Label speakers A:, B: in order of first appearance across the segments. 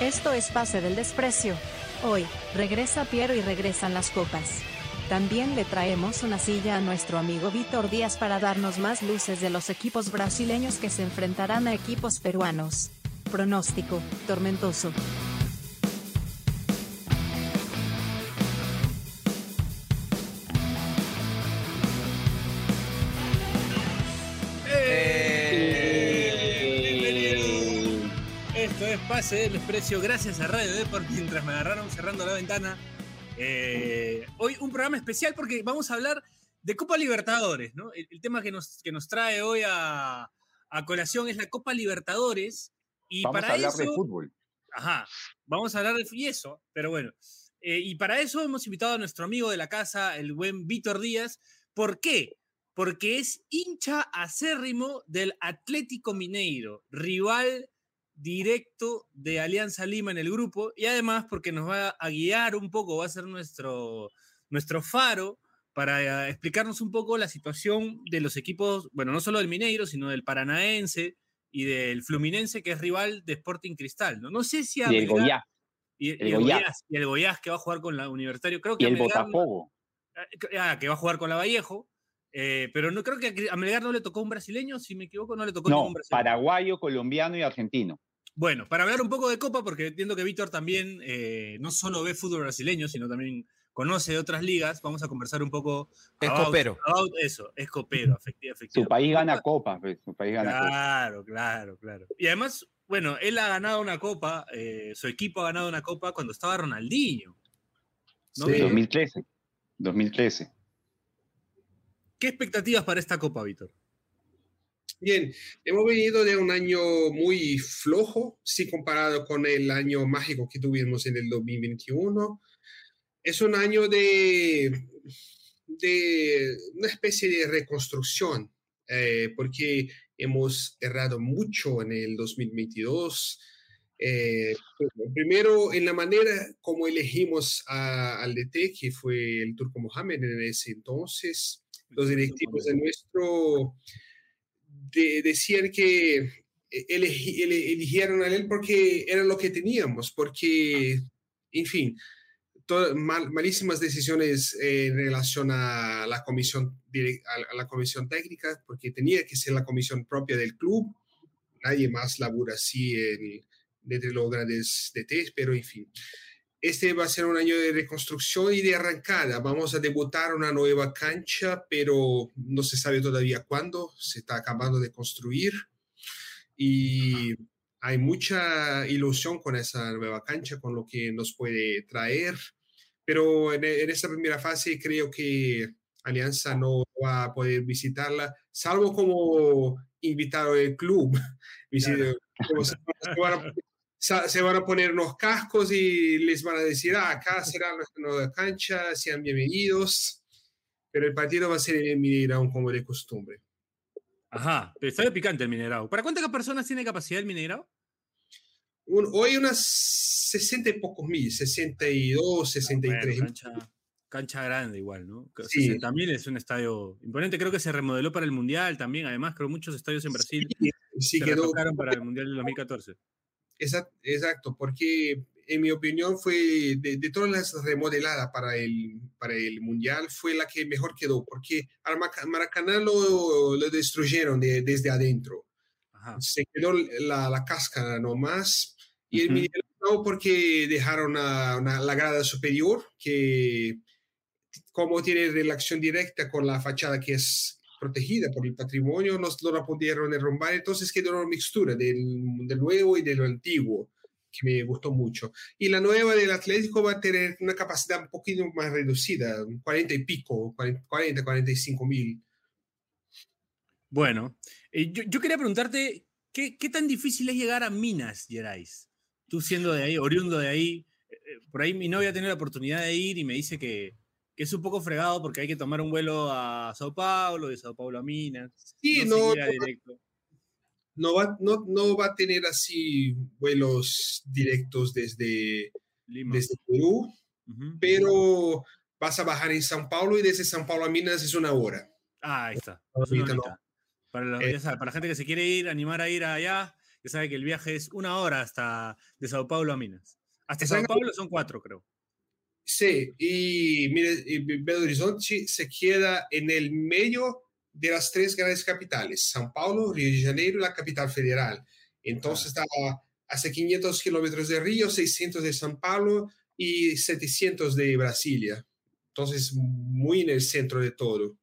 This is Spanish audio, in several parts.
A: Esto es Pase del Desprecio. Hoy, regresa Piero y regresan las copas. También le traemos una silla a nuestro amigo Víctor Díaz para darnos más luces de los equipos brasileños que se enfrentarán a equipos peruanos. Pronóstico, tormentoso.
B: Pase del Desprecio, gracias a Radio Deport mientras me agarraron cerrando la ventana. Eh, hoy un programa especial porque vamos a hablar de Copa Libertadores, ¿no? El, el tema que nos, que nos trae hoy a, a colación es la Copa Libertadores. Y
C: Vamos
B: para
C: a hablar
B: eso,
C: de fútbol.
B: Ajá, vamos a hablar de y eso, pero bueno. Eh, y para eso hemos invitado a nuestro amigo de la casa, el buen Víctor Díaz. ¿Por qué? Porque es hincha acérrimo del Atlético Mineiro, rival directo de Alianza Lima en el grupo, y además porque nos va a guiar un poco, va a ser nuestro, nuestro faro para eh, explicarnos un poco la situación de los equipos, bueno, no solo del Mineiro, sino del Paranaense y del Fluminense, que es rival de Sporting Cristal. No, no sé si a
C: Y el Goiás.
B: y,
C: el
B: y el
C: Goiás.
B: Goiás, y el Goiás que va a jugar con la Universitario. Creo que
C: Y el
B: Melgar-
C: Botafogo.
B: Ah, que va a jugar con la Vallejo. eh, pero no creo que a Melgar no le tocó un brasileño, si me equivoco, no le tocó
C: No,
B: ningún brasileño.
C: paraguayo, colombiano y argentino.
B: Bueno, para hablar un poco de Copa, porque entiendo que Víctor también eh, no solo ve fútbol brasileño, sino también conoce otras ligas, vamos a conversar un poco.
D: Es
B: about-
D: copero.
B: about eso, es copero, efecti-
C: Su
B: efectivamente.
C: país gana copas, pues, su país gana.
B: Claro, claro, claro. Y además, bueno, él ha ganado una copa, eh, su equipo ha ganado una copa cuando estaba Ronaldinho. ¿no?
C: Sí,
B: ¿Qué-
C: 2013. 2013.
B: ¿Qué expectativas para esta copa, Víctor?
E: Bien, hemos venido de un año muy flojo, si comparado con el año mágico que tuvimos en el 2021. Es un año de, de una especie de reconstrucción, eh, porque hemos errado mucho en el 2022. Eh, primero, en la manera como elegimos a- al DT, que fue el Turco Mohamed en ese entonces, los directivos de nuestro de- decían que ele- eligieron a él porque era lo que teníamos, porque, en fin, mal- malísimas decisiones eh, en relación a la comisión a, la comisión técnica, porque tenía que ser la comisión propia del club. Nadie más labura así en, entre los grandes DTs, pero en fin. Este va a ser un año de reconstrucción y de arrancada. Vamos a debutar una nueva cancha, pero no se sabe todavía cuándo. Se está acabando de construir y hay mucha ilusión con esa nueva cancha, con lo que nos puede traer. Pero en, en esta primera fase creo que Alianza no va a poder visitarla, salvo como invitado del club. Como se, van a, se van a poner unos cascos y les van a decir, ah, acá será nuestra nueva cancha, sean bienvenidos. Pero el partido va a ser en el Mineirão como de costumbre.
B: Ajá, pero está picante el Mineirao. ¿Para cuántas personas tiene capacidad el Mineirao?
E: Un- hoy unas 60 y pocos mil, 62, 63
B: Bueno,
E: mil.
B: cancha, cancha grande igual, ¿no?
E: Sí.
B: 60.000 es un estadio imponente. Creo que se remodeló para el Mundial también. Además, creo muchos estadios en Brasil
E: Sí,
B: se
E: quedó,
B: para el Mundial del 2014.
E: Exact- exacto, porque en mi opinión fue de, de todas las remodeladas para el, para el Mundial, fue la que mejor quedó, porque al Maracaná lo, lo destruyeron de- desde adentro.
B: Ajá.
E: Se quedó la, la cáscara nomás. Y el
C: Ujú.
E: Mineirão no, porque dejaron a- una- la grada superior, que como tiene relación directa con la fachada que es protegida por el patrimonio, no, no la pudieron derrumbar, entonces quedó una mixtura del, del nuevo y de lo antiguo, que me gustó mucho. Y la nueva del Atlético va a tener una capacidad un poquito más reducida, 40 y pico, 40, 40 45 mil.
B: Bueno, eh, yo, yo quería preguntarte, ¿qué, qué tan difícil es llegar a Minas Gerais? Tú siendo de ahí, oriundo de ahí, eh, eh, por ahí mi novia ha tenido la oportunidad de ir y me dice que, que es un poco fregado porque hay que tomar un vuelo a Sao Paulo, de Sao Paulo a Minas.
E: Sí,
B: no,
E: no,
B: directo.
E: va, no, no va a tener así vuelos directos desde,
B: Lima.
E: desde Perú, pero vas a bajar en São Paulo y desde São Paulo a Minas es una hora.
B: Ah, ahí está.
E: Ahorita
B: Es una
E: no.
B: horita. Para, la,
E: Eh.
B: ya para la gente que se quiere ir, animar a ir allá. que sabe que el viaje es una hora hasta de Sao Paulo a Minas. Hasta Sao. Paulo son cuatro, creo.
E: Sí, y, mire, Belo Horizonte se queda en el medio de las tres grandes capitales, São Paulo, Río de Janeiro y la capital federal. Entonces está hace 500 kilómetros de Río, 600 de São Paulo y 700 de Brasilia. Entonces, muy en el centro de todo.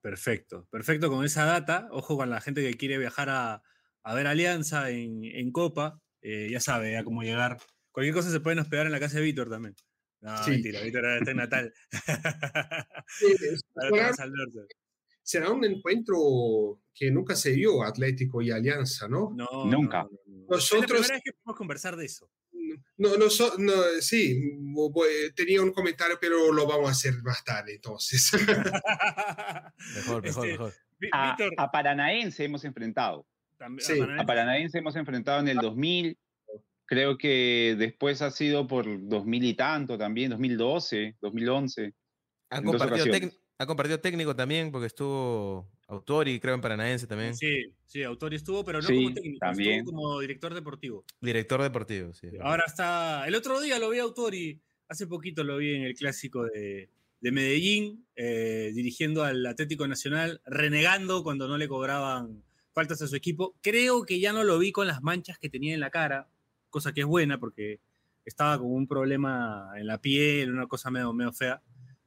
B: Perfecto, perfecto con esa data. Ojo con la gente que quiere viajar a, a ver Alianza en, en Copa. eh, ya sabe a cómo llegar. Cualquier cosa se pueden hospedar en la casa de Víctor también. No,
E: Sí.
B: mentira, Víctor ahora está en Natal.
E: Sí,
B: Ahora
E: será, un encuentro que nunca se vio, Atlético y Alianza, ¿no?
B: No,
C: Nunca.
B: no, no, no. Es la
E: Nosotros-
B: primera vez que podemos conversar de eso.
E: No, no, so- no, sí, voy- tenía un comentario, pero lo vamos a hacer más tarde, entonces.
D: Mejor, mejor,
B: Este,
D: mejor.
C: A,
B: Víctor,
C: a Paranaense hemos enfrentado.
B: también-
E: sí,
B: Paranaense.
C: A Paranaense hemos enfrentado en el 2000. Creo que después ha sido por 2000 y tanto también, 2012, 2011.
D: Han
C: en dos
D: compartido, han compartido técnico también, porque estuvo Autori, creo, en Paranaense también.
B: Sí, sí, Autori estuvo, pero no
C: Sí,
B: como técnico,
C: también.
B: estuvo como director deportivo.
D: Director deportivo, sí.
B: Ahora está. El otro día lo vi a Autori, hace poquito lo vi en el clásico de, de Medellín, eh, dirigiendo al Atlético Nacional, renegando cuando no le cobraban faltas a su equipo. Creo que ya no lo vi con las manchas que tenía en la cara, cosa que es buena porque estaba con un problema en la piel, una cosa medio, medio fea,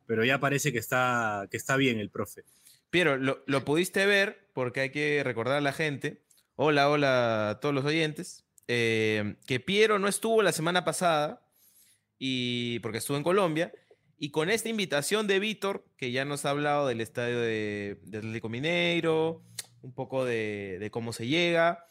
B: pero ya parece que está, que está bien el profe.
D: Piero, lo, lo pudiste ver porque hay que recordar a la gente. Hola, hola a todos los oyentes. eh, que Piero no estuvo la semana pasada y porque estuvo en Colombia. Y con esta invitación de Víctor, que ya nos ha hablado del estadio de, de Atlético Mineiro, un poco de, de cómo se llega,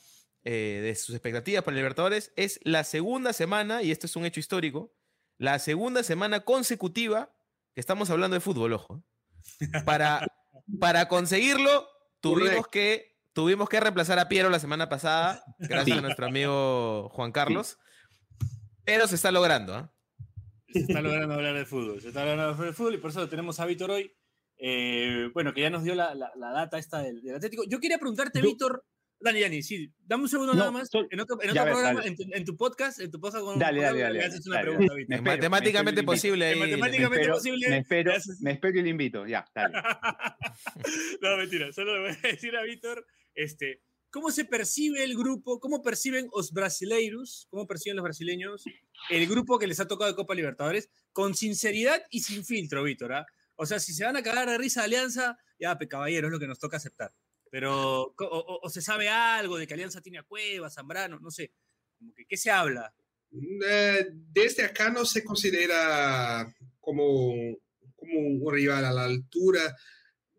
D: eh, de sus expectativas para Libertadores, es la segunda semana, y esto es un hecho histórico, la segunda semana consecutiva que estamos hablando de fútbol, ojo. Para, para conseguirlo, tuvimos que, tuvimos que reemplazar a Piero la semana pasada, gracias
C: Sí.
D: a nuestro amigo Juan Carlos. Pero se está logrando, ¿ah?
B: Se está logrando hablar de fútbol. Se está logrando hablar de fútbol y por eso lo tenemos a Víctor hoy. Eh, bueno, que ya nos dio la, la- la data esta del, del Atlético. Yo quería preguntarte, Víctor. Dani, Dani, sí, dame un segundo
C: No,
B: nada más.
C: sol-
B: En otro, en otro
C: ves,
B: programa, en tu, en tu podcast, en tu podcast con
C: Dale, dale, dale,
B: le
C: dale,
B: haces una
C: dale,
B: pregunta,
C: dale. Me
D: Es
C: espero, me
D: matemáticamente
C: espero
D: posible ahí.
B: matemáticamente
C: Me espero,
B: posible.
C: me espero,
B: haces-
C: me espero y le invito. Ya, dale.
B: no, mentira. Solo le voy a decir a Víctor, este, ¿cómo se percibe el grupo? ¿Cómo perciben los brasileiros? ¿Cómo perciben los brasileños el grupo que les ha tocado de Copa Libertadores? Con sinceridad y sin filtro, Víctor. ¿ah? O sea, si se van a cagar de risa de Alianza, ya, pe caballero, es lo que nos toca aceptar. Pero, o, o- o se sabe algo de que Alianza tiene a Cueva, Zambrano, no sé. Como que, ¿Qué se habla?
E: Eh, desde acá no se considera como, como un rival a la altura,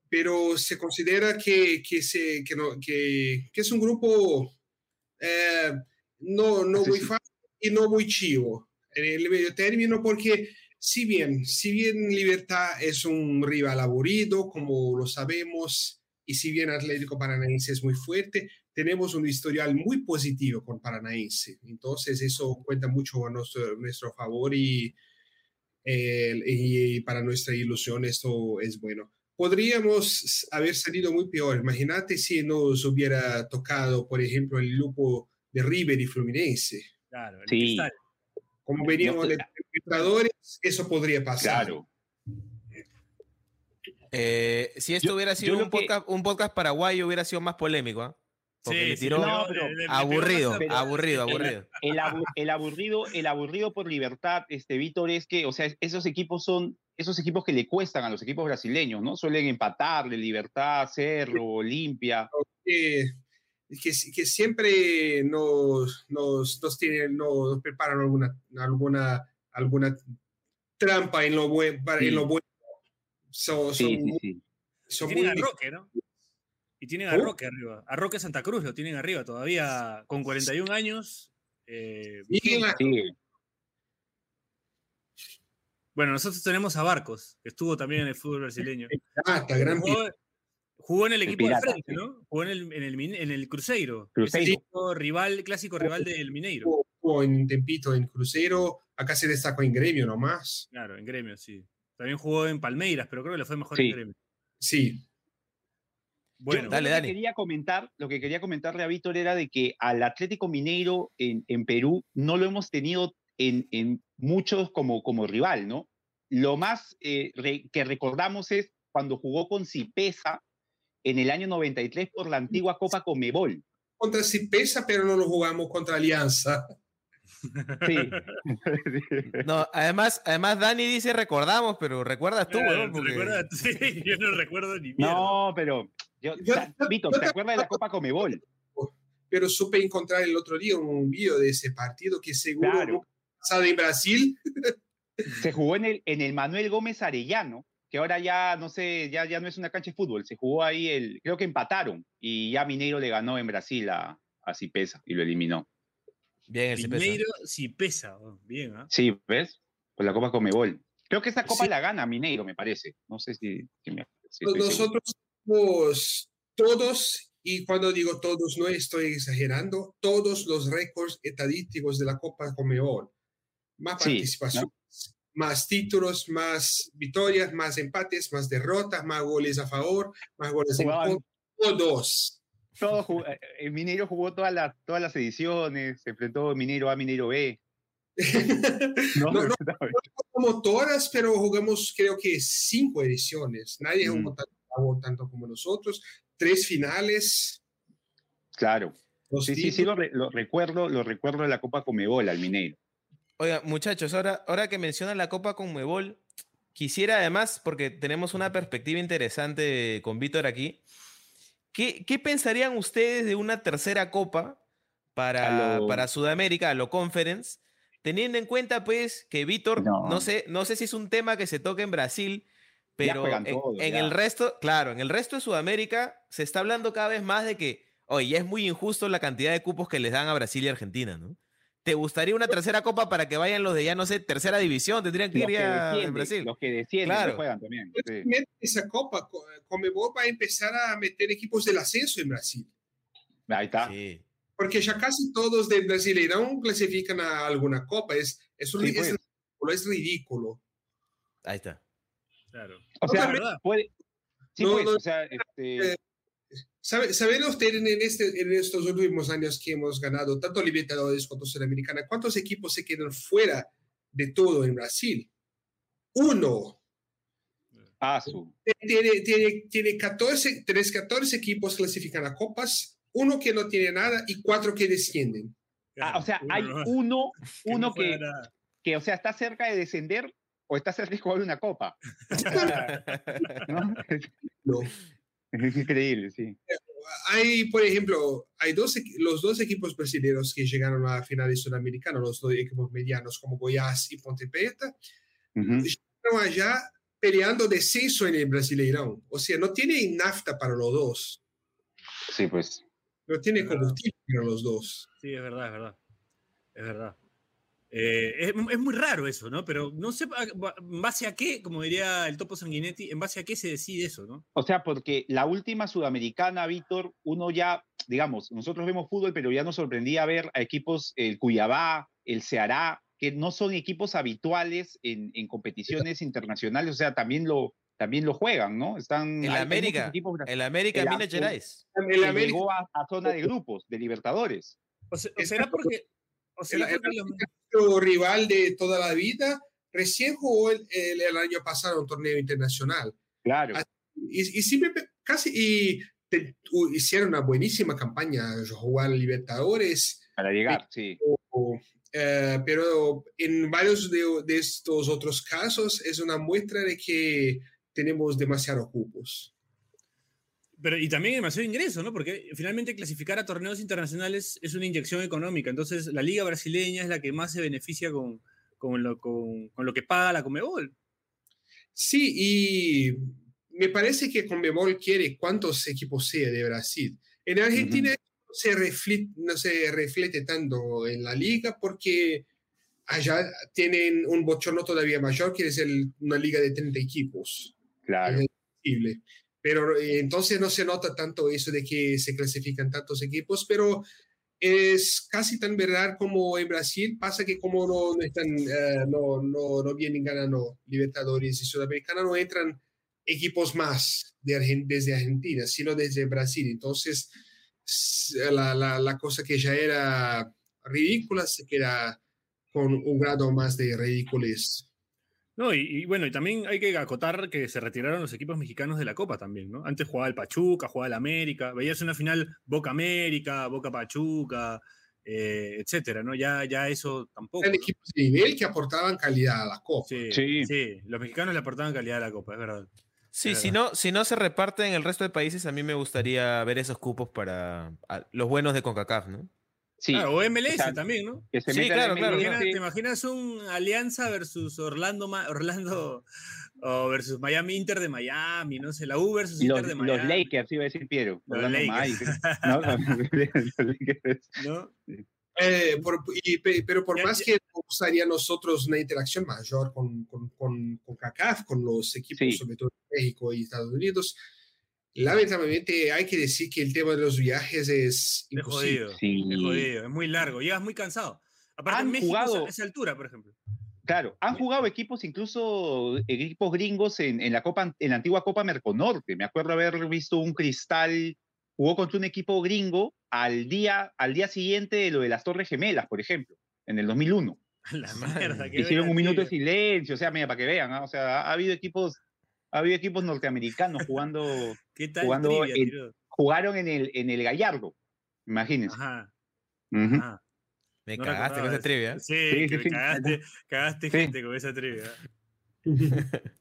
E: pero se considera que, que, se, que, no- que- que es un grupo eh, no, no muy
C: sí.
E: fácil y no muy chivo en el medio término, porque si bien, si bien Libertad es un rival aburrido, como lo sabemos, y si bien Atlético Paranaense es muy fuerte, tenemos un historial muy positivo con Paranaense. Entonces eso cuenta mucho a nuestro, nuestro favor y, eh, y para nuestra ilusión esto es bueno. Podríamos haber salido muy peor. Imagínate si nos hubiera tocado, por ejemplo, el grupo de River y Fluminense.
B: Claro, el
C: Sí.
B: cristal.
E: Como veníamos
C: No,
E: de Libertadores, eso podría pasar.
C: Claro.
D: Eh, si esto
C: Yo-
D: hubiera sido un
C: que-
D: podcast, un podcast paraguayo, hubiera sido más polémico, ¿ah? Porque
B: Sí,
D: le
B: sí,
D: tiró
C: No, pero
B: le pegó
D: aburrido,
B: a-
D: aburrido, aburrido.
C: El, el aburrido, el aburrido por libertad, este Víctor, es que, o sea, esos equipos son esos equipos que le cuestan a los equipos brasileños, ¿no? Suelen empatarle, Libertad, Cerro, Olimpia.
E: que, que, que siempre nos, nos, nos, tienen, nos preparan alguna, alguna, alguna trampa en lo, buen, para,
C: Sí.
E: en lo bueno. So- son,
C: Sí, sí,
E: muy-
C: sí.
E: son
B: Y tienen
E: muy
B: a Roque, ¿no? Y tienen a. Roque arriba. A Roque Santa Cruz lo tienen arriba todavía con 41 años. eh, bueno, nosotros tenemos a Barcos, que estuvo también en el fútbol brasileño.
E: Pirata, gran
B: Jugó, jugó en el
C: El
B: equipo de frente. ¿no? Jugó en el, en el, en el Cruzeiro.
C: Cruzeiro.
B: Rival, clásico rival del Mineiro.
E: Jugó- en Tempito, en Crucero. Acá se destacó en Gremio nomás.
B: Claro, en gremio, sí. También jugó en Palmeiras, pero creo que le fue mejor
C: Sí.
B: en gremio.
E: Sí.
B: Bueno,
C: Yo
D: dale,
C: lo que
D: dale.
C: quería comentar, lo que quería comentarle a Víctor era de que al Atlético Mineiro en, en Perú no lo hemos tenido en, en muchos como, como rival, ¿no? Lo más eh, re- que recordamos es cuando jugó con Cipesa en el año 93 por la antigua Copa Comebol.
E: Contra Cipesa, pero no lo jugamos contra Alianza.
C: Sí.
D: No, además, además Dani dice recordamos, pero recuerdas tú,
B: Claro. Sí, yo no recuerdo ni mierda.
C: no, pero yo,
E: Yo-
C: o sea,
E: yo-
C: Víctor,
E: yo
C: ¿te acuerdas de la Copa Comebol?
E: Pero supe encontrar el otro día un video de ese partido que seguro
C: Claro.
E: pasado en Brasil.
C: Se jugó en el, en el Manuel Gómez Arellano, que ahora ya no sé, ya, ya no es una cancha de fútbol. Se jugó ahí el, creo que empataron y ya Mineiro le ganó en Brasil a, a Cipesa y lo eliminó.
D: Bien.
B: Mineiro sí pesa. oh, Bien, ¿ah?
C: Sí, ¿ves? Por la Copa Comebol. Creo que esa copa
E: Sí.
C: la gana Mineiro, me parece. No sé si, si me- si.
E: Nosotros somos todos, y cuando digo todos, no estoy exagerando, todos los récords estadísticos de la Copa Comebol. Más
C: Sí,
E: participaciones, más títulos, más victorias, más empates, más derrotas, más goles a favor, más goles en contra. Todos.
C: Todo jugó- eh, eh, Mineiro jugó todas las, todas las ediciones, se enfrentó Mineiro A, Mineiro B. No,
E: No, no. como todas, pero jugamos creo que cinco ediciones. Nadie
C: Mm.
E: jugó tanto, jugó tanto como nosotros. Tres finales.
C: Claro. Sí, sí, sí, lo, re- lo recuerdo, lo recuerdo de la Copa Comebol al Mineiro.
D: Oiga, muchachos, ahora, ahora que mencionan la Copa Conmebol, quisiera además, porque tenemos una perspectiva interesante con Víctor aquí, ¿qué, qué pensarían ustedes de una tercera Copa para,
C: lo-
D: para Sudamérica, a lo Conference? Teniendo en cuenta, pues, que Víctor, no.
C: No.
D: sé, no sé si es un tema que se toca en Brasil, pero en,
C: todos,
D: en
C: ya.
D: el resto, claro, en el resto de Sudamérica se está hablando cada vez más de que, oye, ya es muy injusto la cantidad de cupos que les dan a Brasil y Argentina, ¿no? ¿Te gustaría una tercera copa para que vayan los de ya, no sé, tercera división? Tendrían que
C: Los
D: ir
C: que,
D: ya en
C: descienden,
D: Brasil.
C: los que descienden
D: Claro.
C: que juegan también. sí.
E: Esa Copa, Co- Comebol va a empezar a meter equipos del ascenso en Brasil.
C: Ahí está.
D: Sí.
E: Porque ya casi todos del Brasileirão clasifican a alguna Copa. Es, es, un-
C: Sí,
E: es
C: pues.
E: ridículo, es ridículo.
D: Ahí está.
B: Claro.
C: O sea,
B: Es
C: puede. Sí,
E: No,
C: pues,
E: no,
C: o sea, este,
E: eh, ¿Sabe, ¿Saben ustedes en, este, en estos últimos años que hemos ganado tanto Libertadores como Sudamericana, cuántos equipos se quedan fuera de todo en Brasil? Uno.
C: ah, su.
E: Tiene, tiene, tiene 14, tenés 14 equipos clasifican a copas, uno que no tiene nada y cuatro que descienden.
C: Ah, o sea,
B: Uno
C: hay uno,
B: que no
C: uno que, que, o sea, está cerca de descender o está cerca de jugar una copa. ¿no?
E: No.
C: Es increíble, sí.
E: Hay, por ejemplo, hay dos, los dos equipos brasileños que llegaron a finales sudamericanas, los dos equipos medianos como Goiás y Ponte Preta,
C: Ujú.
E: están allá peleando descenso en el Brasileirão. O sea, no tiene nafta para los dos,
C: Sí, pues.
E: no tiene combustible para los dos.
B: Sí, es verdad, es verdad. Es verdad. Eh, es, es muy raro eso, ¿no? Pero no sé en base a qué, como diría el Topo Sanguinetti, en base a qué se decide eso, ¿no?
C: O sea, porque la última sudamericana, Víctor, uno ya, digamos, nosotros vemos fútbol, pero ya nos sorprendía ver a equipos, el Cuyabá, el Ceará, que no son equipos habituales en, en competiciones internacionales, o sea, también lo, también lo juegan, ¿no? Están hay- hay
D: América,
C: equipos
D: El América
C: El
D: Minas. Gerais.
E: El
C: que
E: América,
C: llegó a, a zona de grupos de Libertadores.
B: O, se- o
E: Es
B: será
E: que-
B: porque.
E: El- rival de toda la vida, recién jugó el, el- el año pasado un torneo internacional.
C: Claro.
E: Y, y siempre casi y te- u- hicieron una buenísima campaña, jugar Libertadores.
C: Para llegar, sí.
E: o, eh, pero en varios de, de estos otros casos es una muestra de que tenemos demasiados cupos.
B: Pero, y también demasiado ingreso, ¿no? Porque finalmente clasificar a torneos internacionales es una inyección económica. Entonces, la liga brasileña es la que más se beneficia con, con, lo, con, con lo que paga la Comebol.
E: Sí, y me parece que Conmebol quiere cuántos equipos sea de Brasil. En Argentina no, se reflete, no se reflete tanto en la liga porque allá tienen un bochorno todavía mayor, que es el- una liga de 30 equipos.
C: Claro.
E: Es imposible. Pero eh, entonces no se nota tanto eso de que se clasifican tantos equipos, pero es casi tan verdad como en Brasil. Pasa que como no, no están, eh, no, no, no vienen ganando Libertadores y Sudamericana, no entran equipos más de desde Argentina, sino desde Brasil. Entonces, la, la, la cosa que ya era ridícula se queda con un grado más de ridiculez.
B: No, y, bueno, y también hay que acotar que se retiraron los equipos mexicanos de la Copa también, ¿no? Antes jugaba el Pachuca, jugaba el América, veías una final Boca América, Boca Pachuca, eh, etcétera, ¿no? Ya, ya eso tampoco.
E: Eran equipos de nivel que aportaban calidad a la Copa.
B: Sí, sí, los mexicanos le aportaban calidad a la Copa, es verdad.
D: Sí, si no, si no se reparten en el resto de países, a mí me gustaría ver esos cupos para los buenos de CONCACAF, ¿no?
B: O MLS también, ¿no? sí, claro, claro. ¿Te imaginas un Alianza versus Orlando, Orlando o versus Miami Inter de Miami, no sé, la U versus Inter de Miami.
C: Los Lakers, iba a decir Piero.
B: Los Lakers.
E: ¿No? Eh, pero por más que nos gustaría nosotros una interacción mayor con, con, con, con CACAF, con los equipos, sobre todo de México y Estados Unidos, Lamentablemente hay que decir que el tema de los viajes es
B: imposible. Es jodido, es, muy largo, llegas muy cansado. Aparte han México jugado, a esa altura, por ejemplo.
C: Claro, han jugado equipos, incluso equipos gringos en, en, la Copa, en la antigua Copa Merconorte. Me acuerdo haber visto un Cristal, jugó contra un equipo gringo al día, al día siguiente de lo de las Torres Gemelas, por ejemplo, en el 2001.
B: La mierda,
C: Hicieron un minuto de silencio, o sea, mira, para que vean, ¿no? o sea, ha habido equipos había equipos norteamericanos jugando.
B: ¿Qué tal
C: jugando jugaron en el, en el Gallardo, imagínense.
B: Ajá.
D: Me cagaste con esa trivia.
B: Sí, sí, cagaste, cagaste gente con esa trivia.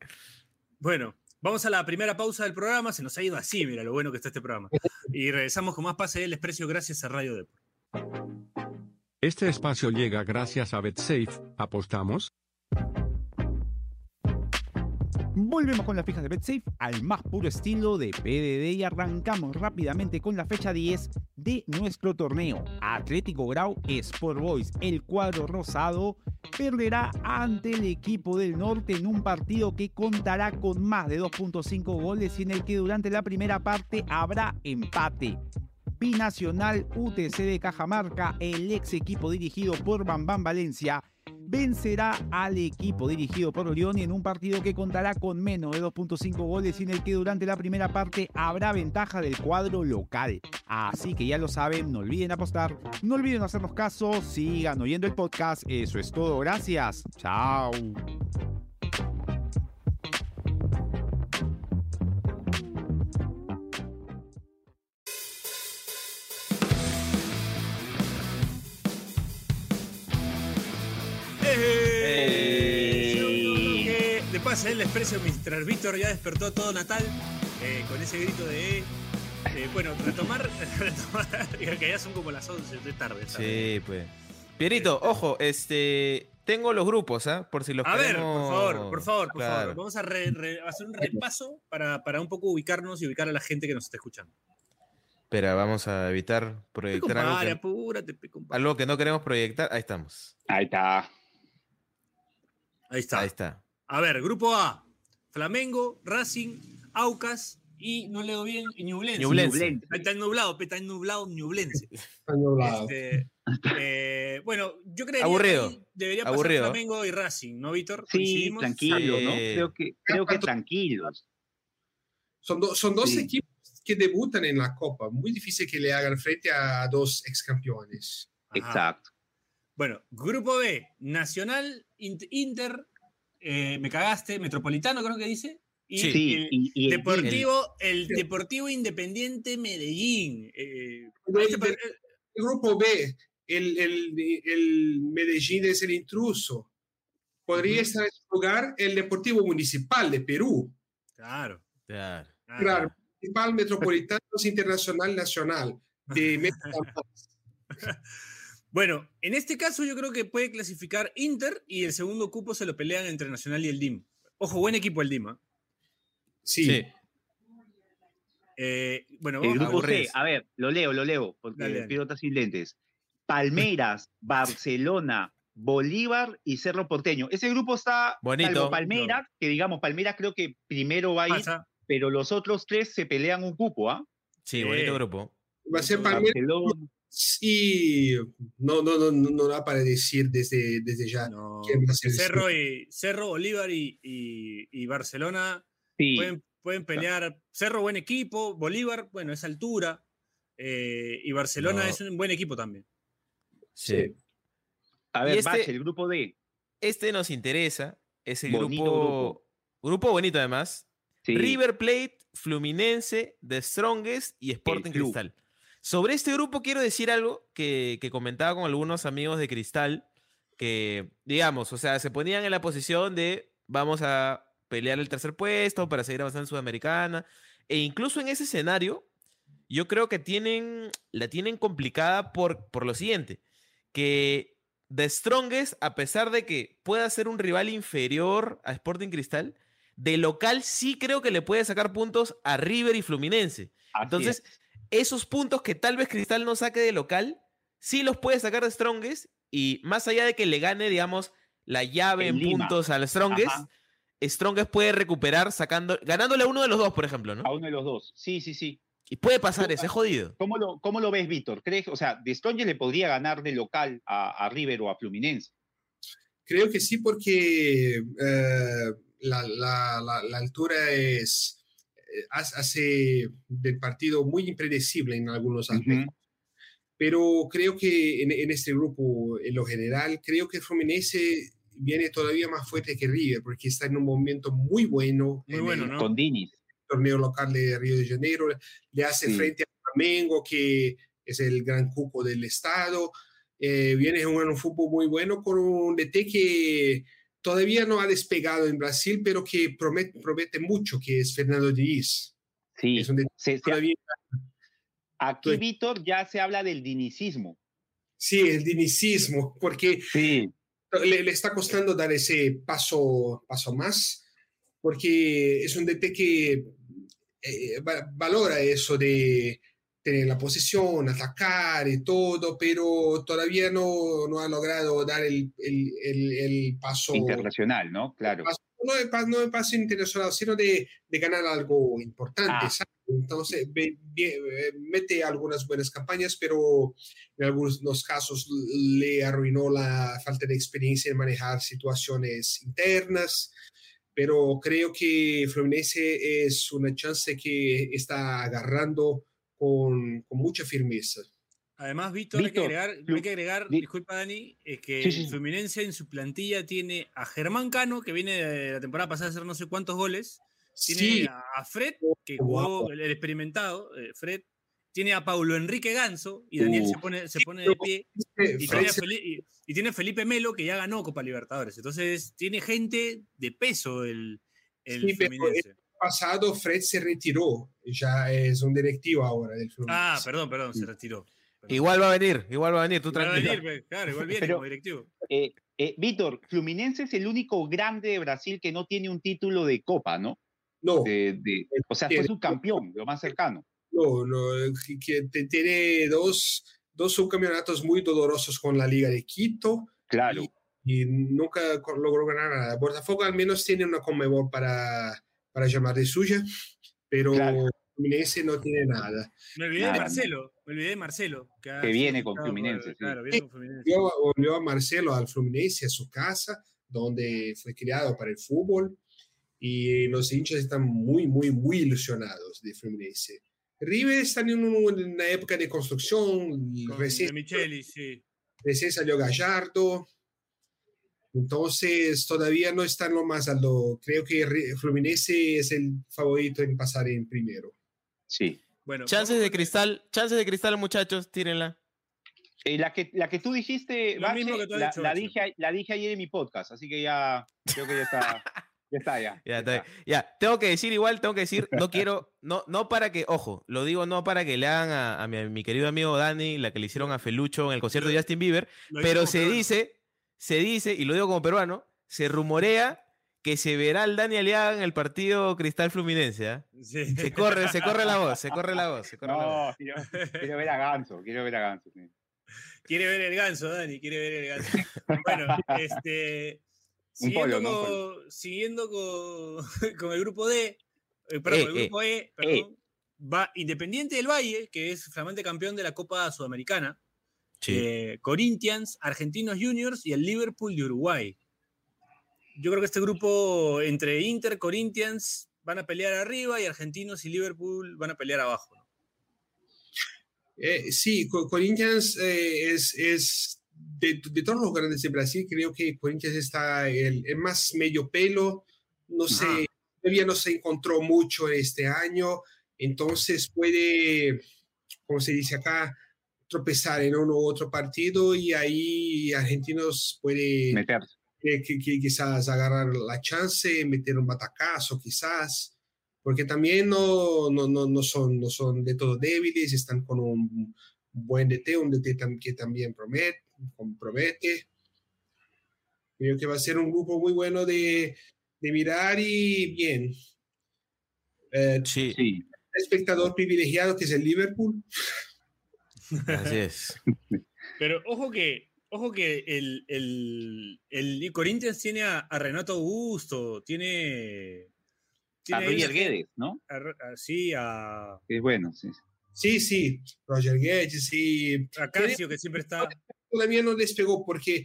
B: bueno, vamos a la primera pausa del programa. Se nos ha ido así, mira lo bueno que está este programa. Y regresamos con más pase del desprecio gracias a Radio Depor.
F: Este espacio llega gracias a BetSafe. ¿Apostamos?
G: Volvemos con las fijas de BetSafe al más puro estilo de PDD y arrancamos rápidamente con la fecha 10 de nuestro torneo. Atlético Grau Sport Boys, el cuadro rosado, perderá ante el equipo del norte en un partido que contará con más de 2.5 goles y en el que durante la primera parte habrá empate. Binacional UTC de Cajamarca, el ex equipo dirigido por Bambam Valencia, vencerá al equipo dirigido por León en un partido que contará con menos de 2.5 goles y en el que durante la primera parte habrá ventaja del cuadro local. Así que ya lo saben, no olviden apostar, no olviden hacernos caso, sigan oyendo el podcast, eso es todo, gracias, chao.
B: Pasa el expreso mientras Víctor ya despertó todo Natal eh, con ese grito de. Eh, bueno, retomar, retomar, que ya son como las 11 de tarde.
D: Sí, pues. Pierito, este, ojo, este. Tengo los grupos, ¿ah? Por si los
B: A ver, por favor, por favor, por favor. Vamos a, hacer un repaso para, para un poco ubicarnos y ubicar a la gente que nos está escuchando.
D: Espera, vamos a evitar proyectar algo, que,
B: apúrate,
D: algo que no queremos proyectar. Ahí estamos.
C: Ahí está.
B: Ahí está.
D: Ahí está.
B: A ver, grupo A, Flamengo, Racing, Aucas y, no leo bien, Ñublense.
D: Ñublense.
B: Está nublado, está nublado, Ñublense.
E: Está nublado.
B: Este, eh, bueno, yo creo
D: que
B: debería pasar Flamengo y Racing, ¿no, Víctor?
C: Sí, tranquilo, ¿no? Creo que, creo que tranquilos.
E: Son, son dos equipos que debutan en la Copa. Muy difícil que le hagan frente a dos ex campeones.
C: Exacto.
B: Bueno, grupo B, Nacional, Inter, eh, me cagaste, Metropolitano creo que dice. Y,
C: sí,
B: el, Deportivo, el, Deportivo Independiente Medellín.
E: Eh, el, grupo B, el, el, Medellín es el intruso. Podría estar en su lugar el Deportivo Municipal de Perú.
B: Claro,
D: claro.
E: Claro, Municipal, Metropolitano, Internacional, Nacional. De
B: Bueno, en este caso yo creo que puede clasificar Inter y el segundo cupo se lo pelean entre Nacional y el DIM. Ojo, buen equipo el DIM. ¿eh?
E: Sí.
B: Eh, bueno,
C: el grupo C, a ver, lo leo, lo leo, porque pilotas sin lentes. Palmeiras, Barcelona, Bolívar y Cerro Porteño. Ese grupo está
D: bonito.
C: Palmeiras, que digamos, Palmeiras creo que primero va a ir, pero los otros tres se pelean un cupo, ¿ah?
D: Sí, bonito grupo.
E: Va a ser Palmeiras. Sí, no, no, no, no, da para decir desde, desde ya.
B: Cerro, y, Cerro, Bolívar y, y, Barcelona pueden, pueden pelear. Cerro, buen equipo. Bolívar, bueno, es altura. eh, y Barcelona
D: No.
B: es un buen equipo también.
D: Sí.
C: A ver,
D: este-
C: Bache, el grupo D.
D: Este nos interesa. Es el grupo,
C: grupo.
D: grupo. bonito además.
C: Sí.
D: River Plate, Fluminense, The Strongest y Sporting. Cristal. Sobre este grupo quiero decir algo que, que comentaba con algunos amigos de Cristal, que digamos, o sea, se ponían en la posición de vamos a pelear el tercer puesto para seguir avanzando en Sudamericana. E incluso en ese escenario, yo creo que tienen, la tienen complicada por, por lo siguiente, que The Strongest, a pesar de que pueda ser un rival inferior a Sporting Cristal, de local sí creo que le puede sacar puntos a River y Fluminense.
C: Así
D: Entonces,
C: es.
D: Esos puntos que tal vez Cristal no saque de local, sí los puede sacar de Strongest y más allá de que le gane, digamos, la llave
C: En
D: puntos al Strongest,
C: Ajá.
D: Strongest puede recuperar sacando, ganándole a uno de los dos, por ejemplo, ¿no?
C: a uno de los dos. Sí, sí, sí.
D: Y puede pasar eso, es jodido.
C: ¿Cómo lo, cómo lo ves, Víctor? ¿Crees, o sea, de Stronger le podría ganar de local a, a River o a Fluminense?
E: Creo que sí, porque eh, la, la- la- la altura es hace- hace del partido muy impredecible en algunos aspectos. Pero creo que en, en este grupo, en lo general, creo que Fluminense viene todavía más fuerte que River, porque está en un momento muy bueno
B: Muy
E: en
B: bueno,
E: el
B: ¿no?
C: Con Dinis.
E: torneo local de Río de Janeiro, le hace
C: Sí.
E: frente a Flamengo, que es el gran cuco del estado. Eh, viene jugando un fútbol muy bueno con un DT que todavía no ha despegado en Brasil, pero que promete, promete mucho, que es Fernando Diniz.
C: Sí.
E: Es un DT
C: Se-
E: todavía,
C: aquí. Víctor, ya se habla del dinicismo.
E: sí, el dinicismo, porque
C: Sí.
E: le, le está costando dar ese paso, paso más, porque es un DT que eh, va- valora eso de tener la posición, atacar y todo, pero todavía no, no ha logrado dar el, el, el, el paso,
C: Internacional, ¿no? Claro.
E: paso- no, el, pa- no el paso internacional, sino de, de ganar algo importante.
C: Ah.
E: ¿sabes? Entonces, ve- ve- eh, mete algunas buenas campañas, pero en algunos casos le arruinó la falta de experiencia en manejar situaciones internas. Pero creo que Fluminense es una chance que está agarrando con, con mucha firmeza.
B: Además, Víctor, hay que agregar, hay que agregar
C: Di-
B: disculpa Dani, es que
C: Sí, sí.
B: Fluminense en su plantilla tiene a Germán Cano, que viene de la temporada pasada a hacer no sé cuántos goles, tiene
E: Sí,
B: a Fred, que
E: Wow.
B: jugó el, el experimentado, eh, Fred, tiene a Paulo Enrique Ganso, y Daniel se
C: Uf.
B: pone, se pone de pie,
E: eh,
B: y tiene, a
E: Francia-
B: Feli- y- y tiene a Felipe Melo, que ya ganó Copa Libertadores. Entonces, tiene gente de peso el, el
E: pero
B: Fluminense.
E: Pasado Fred se retiró, ya es un directivo ahora del Fluminense.
B: Ah, perdón, perdón, se retiró. Perdón.
D: Igual va a venir, igual va a venir, tú
B: Va a
D: tranquilo.
B: venir, pues, claro, igual viene
C: Pero-
B: como directivo.
C: Eh, eh, Víctor, Fluminense es el único grande de Brasil que no tiene un título de Copa, ¿no?
E: No,
C: De- de- o sea, fue su campeón, lo más cercano.
E: no, no, que- tiene dos, dos subcampeonatos muy dolorosos con la Liga de Quito
C: Claro.
E: y nunca co- logró ganar nada. Botafogo al menos tiene una Conmebol para, para llamar de suya, pero
C: Claro.
E: Fluminense no tiene nada.
B: Me olvidé
C: Nada,
B: de. Marcelo, me olvidé de Marcelo.
C: Que
B: sido
C: viene con
B: por-
C: Fluminense.
B: Claro, viene con Fluminense.
E: Volvió, a Marcelo al Fluminense, a su casa, donde fue criado para el fútbol, y los hinchas están muy, muy, muy ilusionados de Fluminense. River está en una época de construcción,
B: Con
E: recién,
B: De Micheli, sí.
E: recién salió Gallardo, entonces todavía no está en lo más alto. Creo que Fluminense es el favorito en pasar en primero.
C: Sí.
B: Bueno,
D: Chances de cristal, chances de cristal, muchachos, tírenla.
C: Eh, la, que, la que tú dijiste,
B: Lo
C: Bache,
B: mismo que tú
C: la,
B: dicho,
C: la dije, la dije ayer en mi podcast, así que ya creo que ya está. Ya está, ya.
D: Ya,
C: ya
D: está bien. Ya, tengo que decir igual, tengo que decir, no quiero, no, no para que, ojo, lo digo no para que le hagan a, a mi, a mi querido amigo Dani la que le hicieron a Felucho en el concierto de Justin Bieber, pero se dice, se dice, y lo digo como peruano, se rumorea que se verá al Dani Aliaga en el partido Cristal Fluminense. ¿ah?
B: Sí.
D: Se corre, se corre la voz, se corre la voz, se corre la voz.
C: No, quiero, quiero ver a Ganso, quiero ver a Ganso. sí.
B: Quiere ver el ganso, Dani, quiere ver el ganso. Bueno, este.
C: Un
B: Siguiendo,
C: polo, ¿no?
B: Con, siguiendo con, con el grupo D, eh, perdón,
D: Eh,
B: el grupo E, perdón, va Independiente del Valle, que es flamante campeón de la Copa Sudamericana, eh, Corinthians, Argentinos Juniors y el Liverpool de Uruguay. Yo creo que este grupo entre Inter, Corinthians, van a pelear arriba y Argentinos y Liverpool van a pelear abajo. ¿no?
E: Eh, sí, Co- Corinthians eh, es, es de, de todos los grandes de Brasil, creo que Corinthians está el, el más medio pelo. No sé,
B: Ajá.
E: todavía no se encontró mucho este año, entonces puede, como se dice acá, tropezar en uno u otro partido y ahí Argentinos puede
C: Meterse.
E: que, que- que quizás agarrar la chance, meter un batacazo quizás, porque también no, no, no, no, son, no son de todo débiles, están con un buen DT, un DT tam- que también promete, compromete. Creo que va a ser un grupo muy bueno de, de mirar y bien. Eh,
D: Sí,
C: Sí.
E: espectador privilegiado que es el Liverpool.
D: Así es.
B: Pero ojo que, ojo que el, el, el Corinthians tiene a, a Renato Augusto, tiene.
C: A
B: tiene ahí
C: Roger Guedes, ¿no?
B: a a- sí, a,
C: Es bueno, sí.
E: Sí, sí, Roger Guedes, sí,
B: a Casio, que siempre está.
E: todavía no despegó porque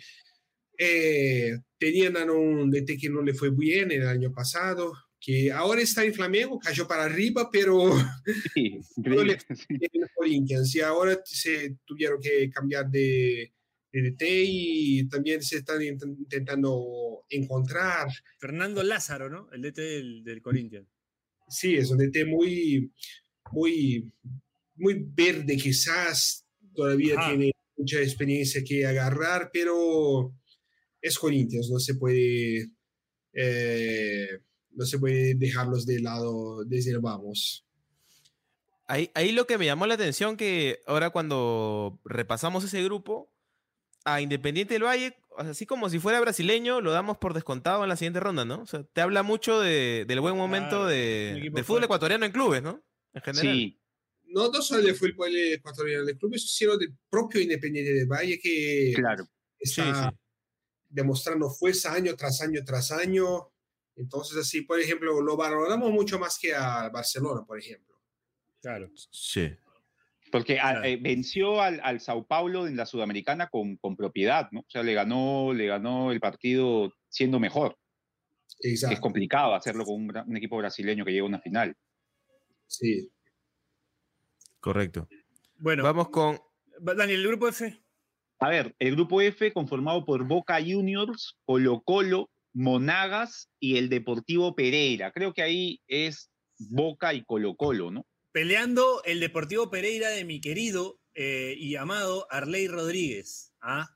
E: eh, tenían a un DT que no le fue bien el año pasado, que ahora está en Flamengo, cayó para arriba, pero
C: Sí, increíble. sí.
E: en Corinthians y ahora se tuvieron que cambiar de, de DT y también se están int- intentando encontrar.
B: Fernando Lázaro, ¿no? El DT del, del Corinthians.
E: Sí, es un DT muy, muy, muy verde quizás, todavía
B: Ajá.
E: tiene mucha experiencia que agarrar, pero es Corinthians, no se puede, eh, no se puede dejarlos de lado desde el vamos.
D: Ahí, ahí lo que me llamó la atención que ahora cuando repasamos ese grupo, a Independiente del Valle, así como si fuera brasileño, lo damos por descontado en la siguiente ronda, ¿no? O sea, te habla mucho de- del buen momento
B: Claro,
D: de- del fútbol ecuatoriano en clubes, ¿no? En general.
C: Sí,
E: No, no solo del fútbol ecuatoriano del club, sino del propio Independiente del Valle que
C: claro.
D: Sí,
E: está
D: sí.
E: demostrando fuerza año tras año tras año. Entonces, así, por ejemplo, lo valoramos mucho más que a Barcelona, por ejemplo.
B: Claro.
D: Sí.
C: Porque a-
B: Claro.
C: eh, venció al, al Sao Paulo en la Sudamericana con, con propiedad, ¿no? O sea, le ganó, le ganó el partido siendo mejor.
E: Exacto.
C: Es complicado hacerlo con un, un equipo brasileño que llega a una final.
E: Sí.
D: Correcto.
B: Bueno,
D: Vamos con.
B: Daniel, el grupo F.
C: A ver, el grupo F conformado por Boca Juniors, Colo Colo, Monagas y el Deportivo Pereira. Creo que ahí es Boca y Colo Colo, ¿no?
B: Peleando el Deportivo Pereira de mi querido eh, y amado Arley Rodríguez. ¿ah?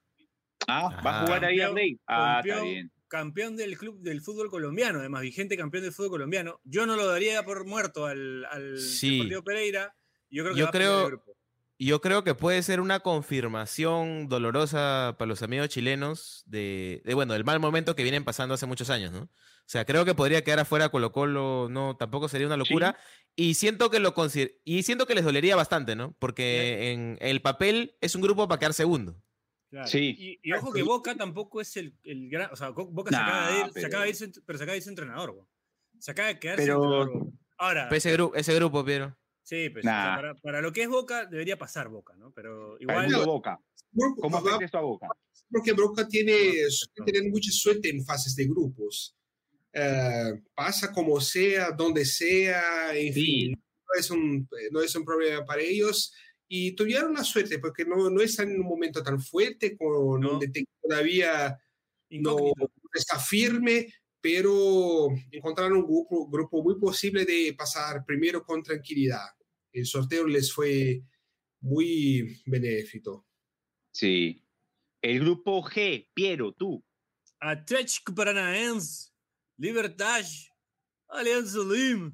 C: Ah, va a jugar ahí
B: Campeón-
C: Arley. Ah, está
B: campeón-
C: bien.
B: Campeón del club del fútbol colombiano, además vigente campeón del fútbol colombiano. Yo no lo daría por muerto al, al
D: Sí.
B: Deportivo Pereira. Yo creo que
D: Yo
B: va a
D: creo-
B: el grupo.
D: Yo creo que puede ser una confirmación dolorosa para los amigos chilenos de, de, bueno, del mal momento que vienen pasando hace muchos años, ¿no? O sea, creo que podría quedar afuera Colo Colo, no, tampoco sería una locura. Y siento que lo consider- y siento que les dolería bastante, ¿no? Porque en el papel es un grupo para quedar segundo.
B: Claro.
C: Sí.
B: Y, y ojo que Boca tampoco es el, el gran. O sea, Boca se
C: Nah,
B: acaba de ir, se
C: pero-
B: acaba de ir, su- pero se acaba de ir su entrenador, weón. Se acaba de quedar sin
C: Pero-
B: entrenador. Ahora,
D: Ese, gru- ese grupo, Piero.
B: Sí, pues, o sea,
C: Nah.
B: para, para lo que es Boca, debería pasar Boca, ¿no? Pero igual.
C: Boca. ¿Cómo
E: va-
C: afecta esto a Boca?
E: porque Broca tiene, tener mucha suerte en fases de grupos. Eh, pasa como sea, donde sea, en
C: Sí.
E: fin, no es, un, no es un problema para ellos. Y tuvieron la suerte porque no, no están en un momento tan fuerte, con
B: No.
E: que todavía
B: incógnito.
E: no está firme, pero encontraron un grupo, grupo muy posible de pasar primero con tranquilidad. El sorteo les fue muy benéfico.
C: Sí. El grupo G, Piero, tú.
B: Atlético Paranaense, Libertad, Alianza Lima,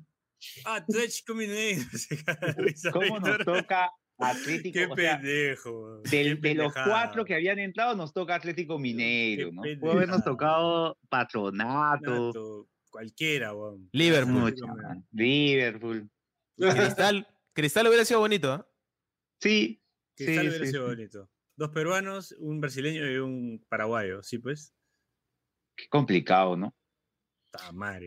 B: Atlético Mineiro.
C: ¿Cómo nos toca Atlético?
B: Qué
C: o sea,
B: pendejo. weón.
C: del-
B: Qué
C: de los cuatro que habían entrado, nos toca Atlético Mineiro,
B: Qué
C: ¿no? Pudo habernos tocado Patronato,
B: Nato, Cualquiera, weón.
D: Liverpool.
C: Liverpool.
D: Cristal, Cristal hubiera sido bonito, ¿ah?
C: Sí,
B: Que
C: sí,
B: tal hubiera
C: sí,
B: sido
C: sí.
B: bonito. Dos peruanos, un brasileño y un paraguayo, ¿sí pues?
C: Qué complicado, ¿no?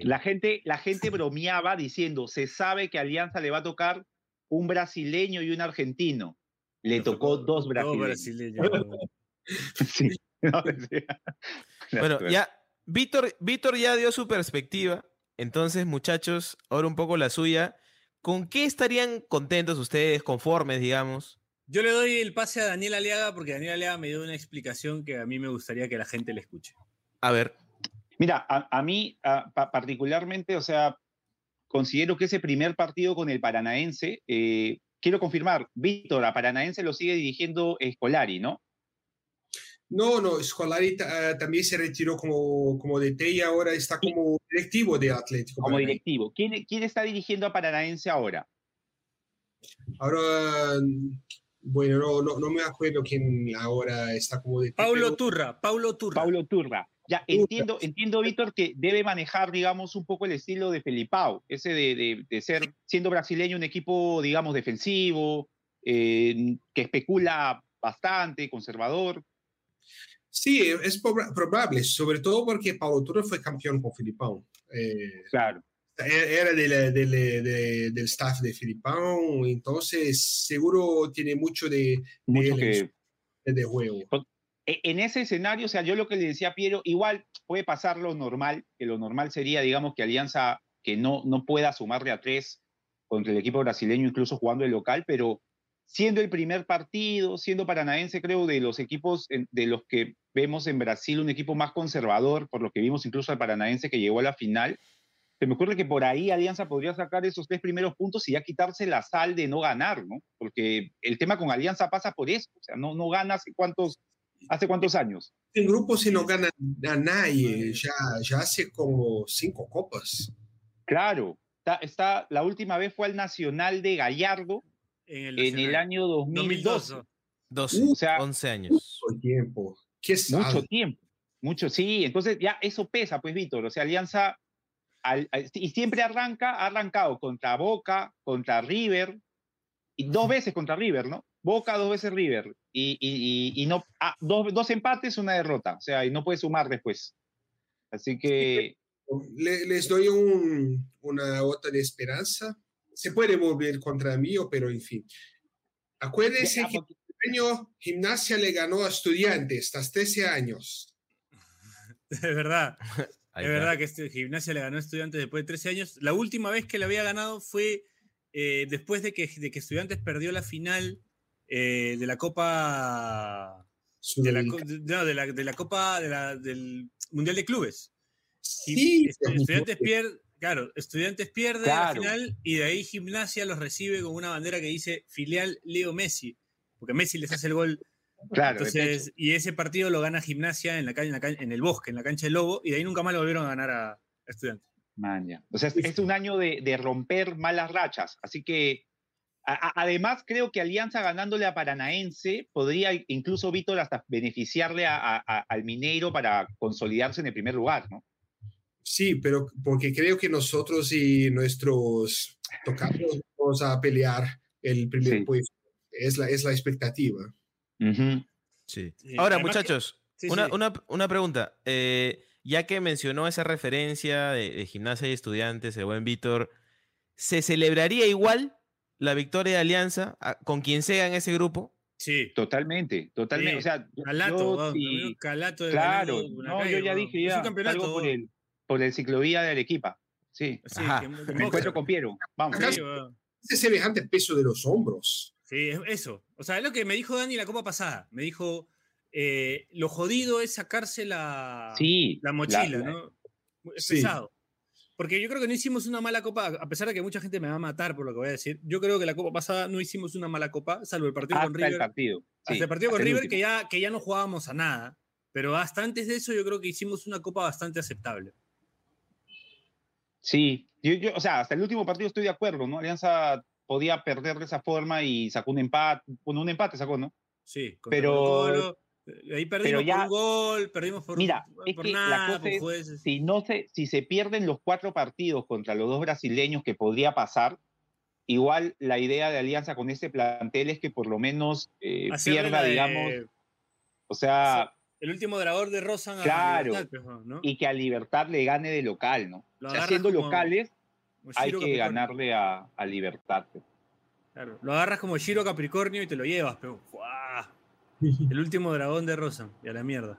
C: La gente, la gente bromeaba diciendo, se sabe que Alianza le va a tocar un brasileño y un argentino. Le
B: Nos
C: tocó dos brasileños.
B: brasileños, weón.
C: Sí, no, decía.
D: Bueno, ya, Víctor, Víctor ya dio su perspectiva Entonces, muchachos, ahora un poco la suya. ¿Con qué estarían contentos ustedes, conformes, digamos?
B: Yo le doy el pase a Daniel Aliaga porque Daniel Aliaga me dio una explicación que a mí me gustaría que la gente le escuche.
D: A ver.
C: Mira, a, a mí a, pa- particularmente, o sea, considero que ese primer partido con el Paranaense, eh, quiero confirmar, Víctor, a Paranaense lo sigue dirigiendo Escolari, ¿no?
E: No, no, Scolari ta- también se retiró como, como DT y ahora está como directivo de Atlético.
C: Como
E: Paranaense.
C: directivo. ¿Quién, quién está dirigiendo a Paranaense ahora?
E: Ahora, bueno, no, no, no me acuerdo quién ahora está como DT.
B: Paulo
E: pero-
B: Turra, Paulo Turra.
C: Paulo Turra. Ya, entiendo, entiendo, Víctor, que debe manejar, digamos, un poco el estilo de Felipao, ese de, de- de ser, siendo brasileño, un equipo, digamos, defensivo, eh, que especula bastante, conservador.
E: Sí, es proba- probable, sobre todo porque Paulo Turra fue campeón con Filipão. Eh,
C: Claro.
E: era del, del, de- del staff de Filipão, entonces seguro tiene mucho de,
C: Mucho
E: él
C: que,
E: de juego.
C: E- en ese escenario, o sea, yo lo que le decía a Piero, igual puede pasar lo normal, que lo normal sería, digamos, que Alianza que no, no pueda sumarle a tres contra el equipo brasileño, incluso jugando el local, pero siendo el primer partido, siendo paranaense, creo, de los equipos en- de los que vemos en Brasil, un equipo más conservador, por lo que vimos incluso al paranaense que llegó a la final, se me ocurre que por ahí Alianza podría sacar esos tres primeros puntos y ya quitarse la sal de no ganar, ¿no? Porque el tema con Alianza pasa por eso, o sea, no, no gana hace cuántos, hace cuántos años.
E: En grupo si no gana a nadie, ya, ya hace como cinco copas.
C: Claro, está, está- la última vez fue al Nacional de Gallardo
B: En el,
C: en el
B: Nacional.
C: año 2012.
B: 2002.
D: 12,
C: O sea,
D: 11 años.
E: El tiempo. ¿Qué
C: Mucho tiempo, mucho, sí. Entonces ya eso pesa, pues, Víctor. O sea, Alianza, al- al- y siempre arranca, ha arrancado contra Boca, contra River, y dos veces contra River, ¿no? Boca, dos veces River, y, y- y- y no, ah, dos, dos empates, una derrota. O sea, y no puede sumar después. Así que,
E: Le- les doy un- una otra de esperanza. Se puede volver contra mí, pero en fin. Acuérdense
C: Ya,
E: que el año Gimnasia le ganó a Estudiantes, hasta 13 años.
B: Es verdad. Es verdad que este gimnasia le ganó a Estudiantes después de 13 años. La última vez que le había ganado fue eh, después de que, de que Estudiantes perdió la final eh, de la Copa. De la, no, de la, de la Copa de la- del Mundial de Clubes. Y
E: Sí,
B: Estu- Estudiantes pierde, claro, Estudiantes pierde la
C: Claro.
B: final y de ahí Gimnasia los recibe con una bandera que dice filial Leo Messi, porque Messi les hace el gol.
C: claro,
B: Entonces, y ese partido lo gana Gimnasia en la calle, en, la ca- en el bosque, en la cancha del Lobo, y de ahí nunca más lo volvieron a ganar a, a Estudiantes.
C: Man, ya. O sea, es, es un año de, de romper malas rachas. Así que, a- además, creo que Alianza ganándole a Paranaense podría incluso, Víctor, hasta beneficiarle a- a- a- al Mineiro para consolidarse en el primer lugar, ¿no?
E: Sí, pero porque creo que nosotros y nuestros tocados vamos a pelear el primer
C: Sí.
E: puesto. Es la, es la expectativa.
D: Sí.
B: Sí,
D: Ahora,
B: además
D: muchachos,
B: Sí,
D: una,
B: sí.
D: una- una pregunta. Eh, ya que mencionó esa referencia de, de gimnasia y estudiantes, el buen Víctor, ¿se celebraría igual la victoria de Alianza a- con quien sea en ese grupo?
B: Sí,
C: Totalmente, totalmente.
B: Sí,
C: O sea, yo-
B: Calato,
C: yo
B: Calato de
C: claro, no,
B: calle,
C: yo ya dije ya, salgo por el, por el ciclovía de Arequipa. Sí,
B: Sí,
D: Ajá.
B: que-
C: me encuentro con Piero. Vamos.
B: Sí.
E: Ese semejante peso de los hombros.
B: Sí, es eso. O sea, es lo que me dijo Dani la copa pasada. Me dijo, eh, lo jodido es sacarse la,
C: Sí,
B: la mochila,
C: la-
B: ¿no? Es
E: Sí.
B: pesado. Porque yo creo que no hicimos una mala copa, a pesar de que mucha gente me va a matar por lo que voy a decir. Yo creo que la copa pasada no hicimos una mala copa, salvo el partido con
C: hasta
B: River.
C: el partido.
B: hasta el partido con River, que ya, que ya no jugábamos a nada. Pero hasta antes de eso, yo creo que hicimos una copa bastante aceptable.
C: Sí, yo, yo, o sea, hasta el último partido estoy de acuerdo, ¿no? Alianza podía perder de esa forma y sacó un empate, bueno, un empate sacó, ¿no?
B: Sí,
C: Pero-
B: ahí perdimos
C: ya-
B: por un gol, perdimos por,
C: Mira, es
B: por
C: que la cosa
B: por
C: es-
B: jueces.
C: Si no se, si se pierden los cuatro partidos contra los dos brasileños que podría pasar, igual la idea de Alianza con este plantel es que por lo menos eh, pierda,
B: de-
C: digamos, o sea,
B: El último dragón de Rosan a
C: Claro.
B: Libertad, pues, ¿no?
C: y que a Libertad le gane de local, ¿no?
B: Lo
C: O sea,
B: agarras
C: siendo locales, hay que
B: Capricornio.
C: ganarle a, a Libertad. pues.
B: Claro, Lo agarras como Shiro Capricornio y te lo llevas, pero ¡fua! el último dragón de Rosan y a la mierda.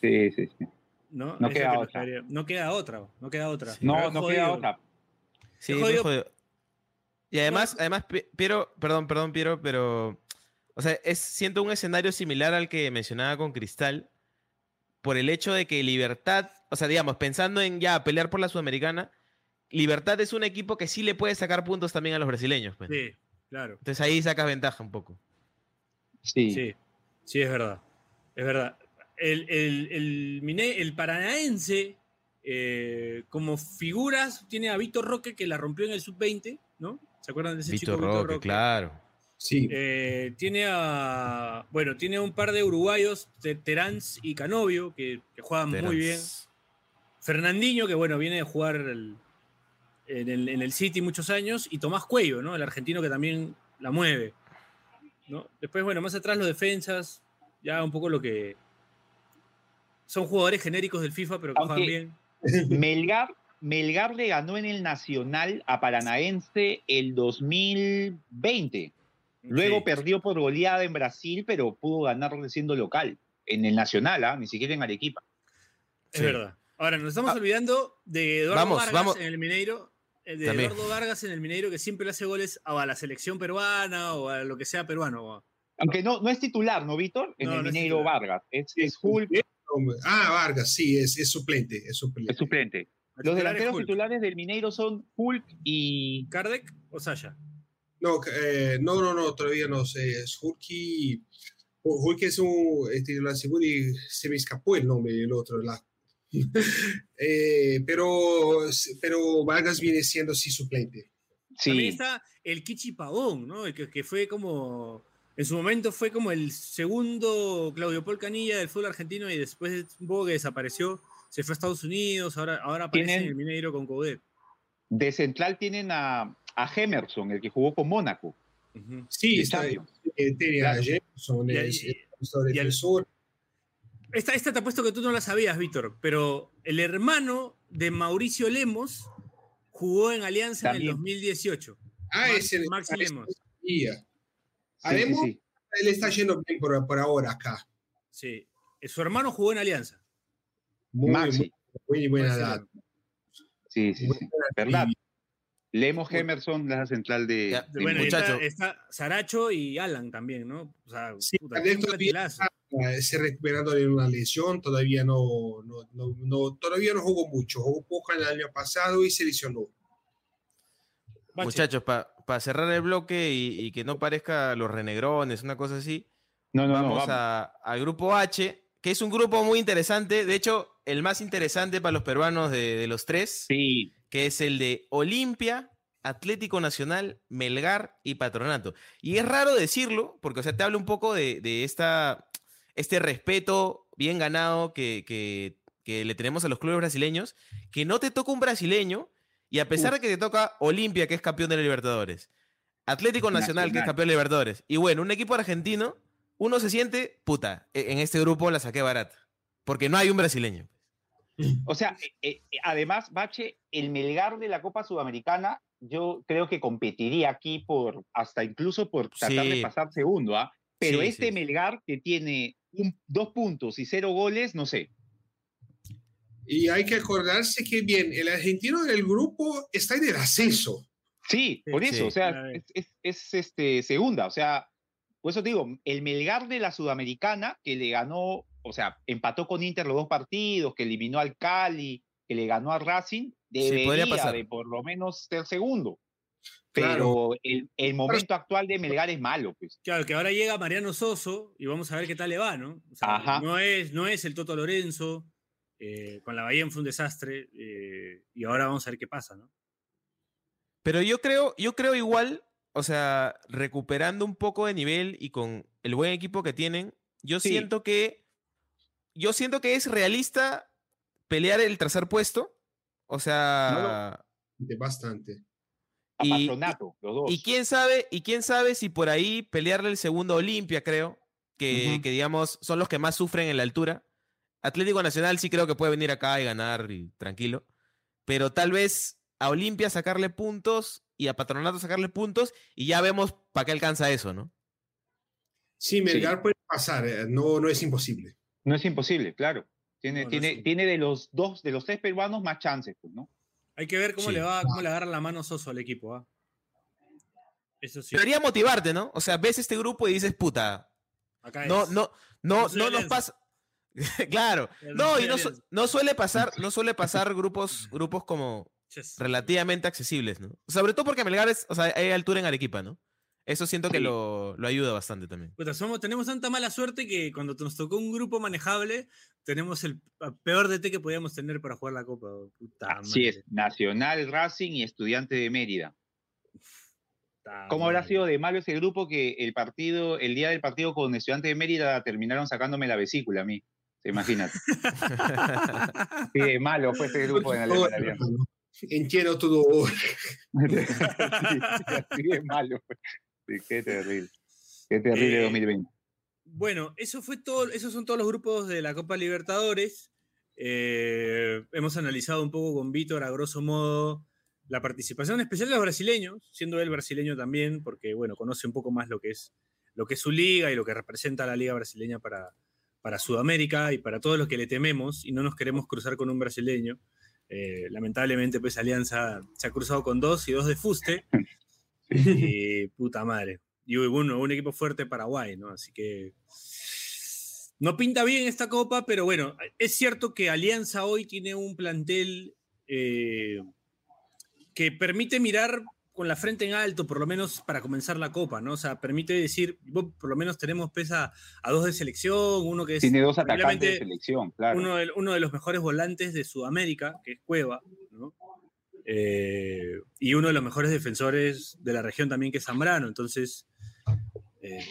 C: Sí, sí, sí.
B: ¿no?
C: No queda
B: que
C: otra.
B: No queda otra, no queda otra.
C: No,
B: Pero
C: no
B: jodido.
C: queda otra.
D: Sí. Y además, además, Pi- Piero, perdón, perdón, Piero, pero. O sea, es, siento un escenario similar al que mencionaba con Cristal. Por el hecho de que Libertad, o sea, digamos, pensando en ya pelear por la Sudamericana, Libertad es un equipo que sí le puede sacar puntos también a los brasileños. pues.
B: Sí, claro.
D: Entonces ahí sacas ventaja un poco.
C: Sí.
B: Sí, sí, es verdad. Es verdad. El, el, el, paranaense, eh, como figuras, tiene a Víctor Roque que la rompió en el sub-20, ¿no? ¿Se acuerdan de ese chico
D: Roque, claro.
E: Sí.
B: Eh, tiene a. Bueno, tiene un par de uruguayos, Te- Terans y Canovio, que, que juegan muy bien. Fernandinho, que bueno, viene de jugar el- en, el, en el City muchos años. Y Tomás Cuello, ¿no? El argentino que también la mueve. ¿No? Después, bueno, más atrás los defensas, ya un poco lo que. Son jugadores genéricos del FIFA, pero que
C: Aunque-
B: juegan bien.
C: Melgar, Melgar le ganó en el Nacional a Paranaense el 2020. Luego
B: Sí.
C: perdió por goleada en Brasil, pero pudo ganarle siendo local. En el Nacional, ¿ah? ni siquiera en Arequipa.
B: Es
D: Sí.
B: verdad. Ahora, nos estamos
D: Ah.
B: olvidando de Eduardo
D: Vamos,
B: Vargas
D: vamos.
B: en el Mineiro. Eh, De
D: También.
B: Eduardo Vargas en el Mineiro, que siempre le hace goles a la selección peruana o a lo que sea peruano.
C: Aunque no, no es titular, ¿no, Víctor? En
B: No,
C: el
B: no
C: Mineiro. Vargas. Es, es Hulk,
E: Ah, Vargas, sí, es, es suplente, es suplente.
C: es suplente.
B: El
C: Los delanteros
B: Hulk.
C: titulares del Mineiro son Hulk y.
B: ¿Kardec o Sasha?
E: No, eh, no, no, no, todavía no sé. Es Hulky. Hulky es un titular seguro y se me escapó el nombre del otro. La, Eh, pero, pero Vargas viene siendo sí suplente.
B: También está el Kichi Pavón, ¿no? El que, que fue como. En su momento fue como el segundo Claudio Paul Canilla del fútbol argentino y después un poco que desapareció. Se fue a Estados Unidos, ahora, ahora aparece
C: Tienen-
B: en el Mineiro con Coudet.
C: de central tienen a, a Hemerson, el que jugó con Mónaco.
E: Sí, está, eh, tiene a
C: Claro.
B: Y al-
E: defensor.
B: Esta, esta te apuesto que tú no la sabías, Víctor, pero el hermano de Mauricio Lemos jugó en Alianza
C: También.
B: en el 2018.
E: Ah,
B: Max-
E: ese
B: Maxi
E: ese
B: Lemos.
E: sabía.
C: Sí,
E: Haremos,
C: sí, sí.
E: él está yendo bien por, por ahora acá.
B: Sí. Eh, Su hermano jugó en Alianza.
E: Muy,
C: Maxi.
E: muy, muy buena edad.
C: Sí, sí, sí. ¿Verdad? Lemos Hemerson, la central de.
D: Ya,
C: de
B: Bueno, está, está Saracho y Alan también, ¿no? O sea,
E: Sí,
B: puta, plantilazo.
E: eh, se recuperando de una lesión, todavía no, no, no, no- todavía no jugó mucho, jugó poco el año pasado y se lesionó.
B: Bache.
D: Muchachos, para cerrar el bloque y, y que no parezca los renegrones, una cosa así,
C: No, no, no.
D: vamos, al grupo H, que es un grupo muy interesante, de hecho, el más interesante para los peruanos de, de los tres,
C: Sí,
D: que es el de Olimpia, Atlético Nacional, Melgar y Patronato. Y es raro decirlo, porque o sea, te habla un poco de, de esta, este respeto bien ganado que, que- que le tenemos a los clubes brasileños, que no te toca un brasileño, y a pesar de que te toca Olimpia, que es campeón de la Libertadores, Atlético Nacional, que es
C: Nacional.
D: campeón de la Libertadores, y bueno, un equipo argentino, uno se siente, puta, e- en este grupo la saqué barata, porque no hay un brasileño.
C: O sea, eh, eh, además, Bache, el Melgar de la Copa Sudamericana, yo creo que competiría aquí por, hasta incluso por tratar
D: Sí.
C: de pasar segundo, ¿ah? Pero
D: Sí,
C: este
D: sí.
C: Melgar que tiene un- dos puntos y cero goles, no sé.
E: Y hay que acordarse que, bien, el argentino del grupo está en el ascenso.
C: Sí,
B: Sí,
C: por eso,
D: sí.
C: o sea, es, este, segunda, o sea, por eso te digo, el Melgar de la Sudamericana que le ganó, o sea, empató con Inter los dos partidos, que eliminó al Cali, que le ganó a Racing, debería
D: pasar.
C: de por lo menos ser segundo.
E: Claro.
C: Pero el, el momento actual de Melgar es malo, pues.
B: Claro, que ahora llega Mariano Soso y vamos a ver qué tal le va, ¿no? O sea,
C: Ajá.
B: No, es, no es el Toto Lorenzo, eh, con la Bahía fue un desastre, eh, y ahora vamos a ver qué pasa, ¿no?
D: Pero yo creo, yo creo igual, o sea, recuperando un poco de nivel y con el buen equipo que tienen, yo
C: Sí.
D: siento que yo siento que es realista pelear el tercer puesto. O sea,
E: De bastante.
C: A
D: Y-
C: Patronato, los dos.
D: y quién sabe, y quién sabe si por ahí pelearle el segundo a Olimpia, creo, que digamos son los que más sufren en la altura. Atlético Nacional sí creo que puede venir acá y ganar y tranquilo. Pero tal vez a Olimpia sacarle puntos y a Patronato sacarle puntos y ya vemos para qué alcanza eso, ¿no?
E: Sí, Melgar puede pasar, eh, no, no es imposible.
C: No es imposible, claro. Tiene,
B: No, no
C: tiene,
B: sé.
C: tiene de los dos, de los tres peruanos más chances, pues, ¿no?
B: Hay que ver cómo
D: Sí.
B: le va, cómo le agarra la mano Soso al equipo, ¿ah? Eso sí.
D: Debería motivarte, ¿no? O sea, ves este grupo y dices, puta,
B: Acá
D: no,
B: es.
D: no, no,
B: No
D: no nos pasa. claro.
B: No
D: y no, no suele pasar, no suele pasar grupos, grupos como relativamente accesibles, ¿no? Sobre todo porque Melgar es, o sea, hay altura en Arequipa, ¿no? Eso siento que
C: Sí.
D: lo, lo ayuda bastante también.
B: Puta, somos, tenemos tanta mala suerte que cuando nos tocó un grupo manejable, tenemos el peor DT que podíamos tener para jugar la Copa. Puta
C: Así
B: madre,
C: es, Nacional, Racing y Estudiante de Mérida.
B: puta
C: ¿Cómo habrá sido de malo ese grupo que el partido, el día del partido con Estudiante de Mérida terminaron sacándome la vesícula a mí? Imagínate. Sí, de malo fue ese grupo en
E: Todo, hermano. Entiendo tu dolor.
C: Sí, así de malo fue. Qué terrible. Qué terrible
B: Eh,
C: 2020.
B: Bueno, eso fue todo, esos son todos los grupos de la Copa Libertadores. Eh, hemos analizado un poco con Víctor, a grosso modo, la participación especial de los brasileños, siendo él brasileño también, porque bueno, conoce un poco más lo que es, lo que es su liga y lo que representa la liga brasileña para, para Sudamérica y para todos los que le tememos y no nos queremos cruzar con un brasileño. Eh, lamentablemente, pues Alianza se ha cruzado con dos y dos de fuste. Y puta madre. Y bueno, un equipo fuerte Paraguay, ¿no? Así que no pinta bien esta copa, pero bueno, es cierto que Alianza hoy tiene un plantel eh, que permite mirar con la frente en alto, por lo menos para comenzar la copa, ¿no? O sea, permite decir, "Bueno, por lo menos tenemos pesa a dos de selección, uno que es
C: Tiene dos atacantes de selección, claro.
B: uno, de, uno de los mejores volantes de Sudamérica, que es Cueva, ¿no? Eh, y uno de los mejores defensores de la región también, que es Zambrano. Entonces, eh,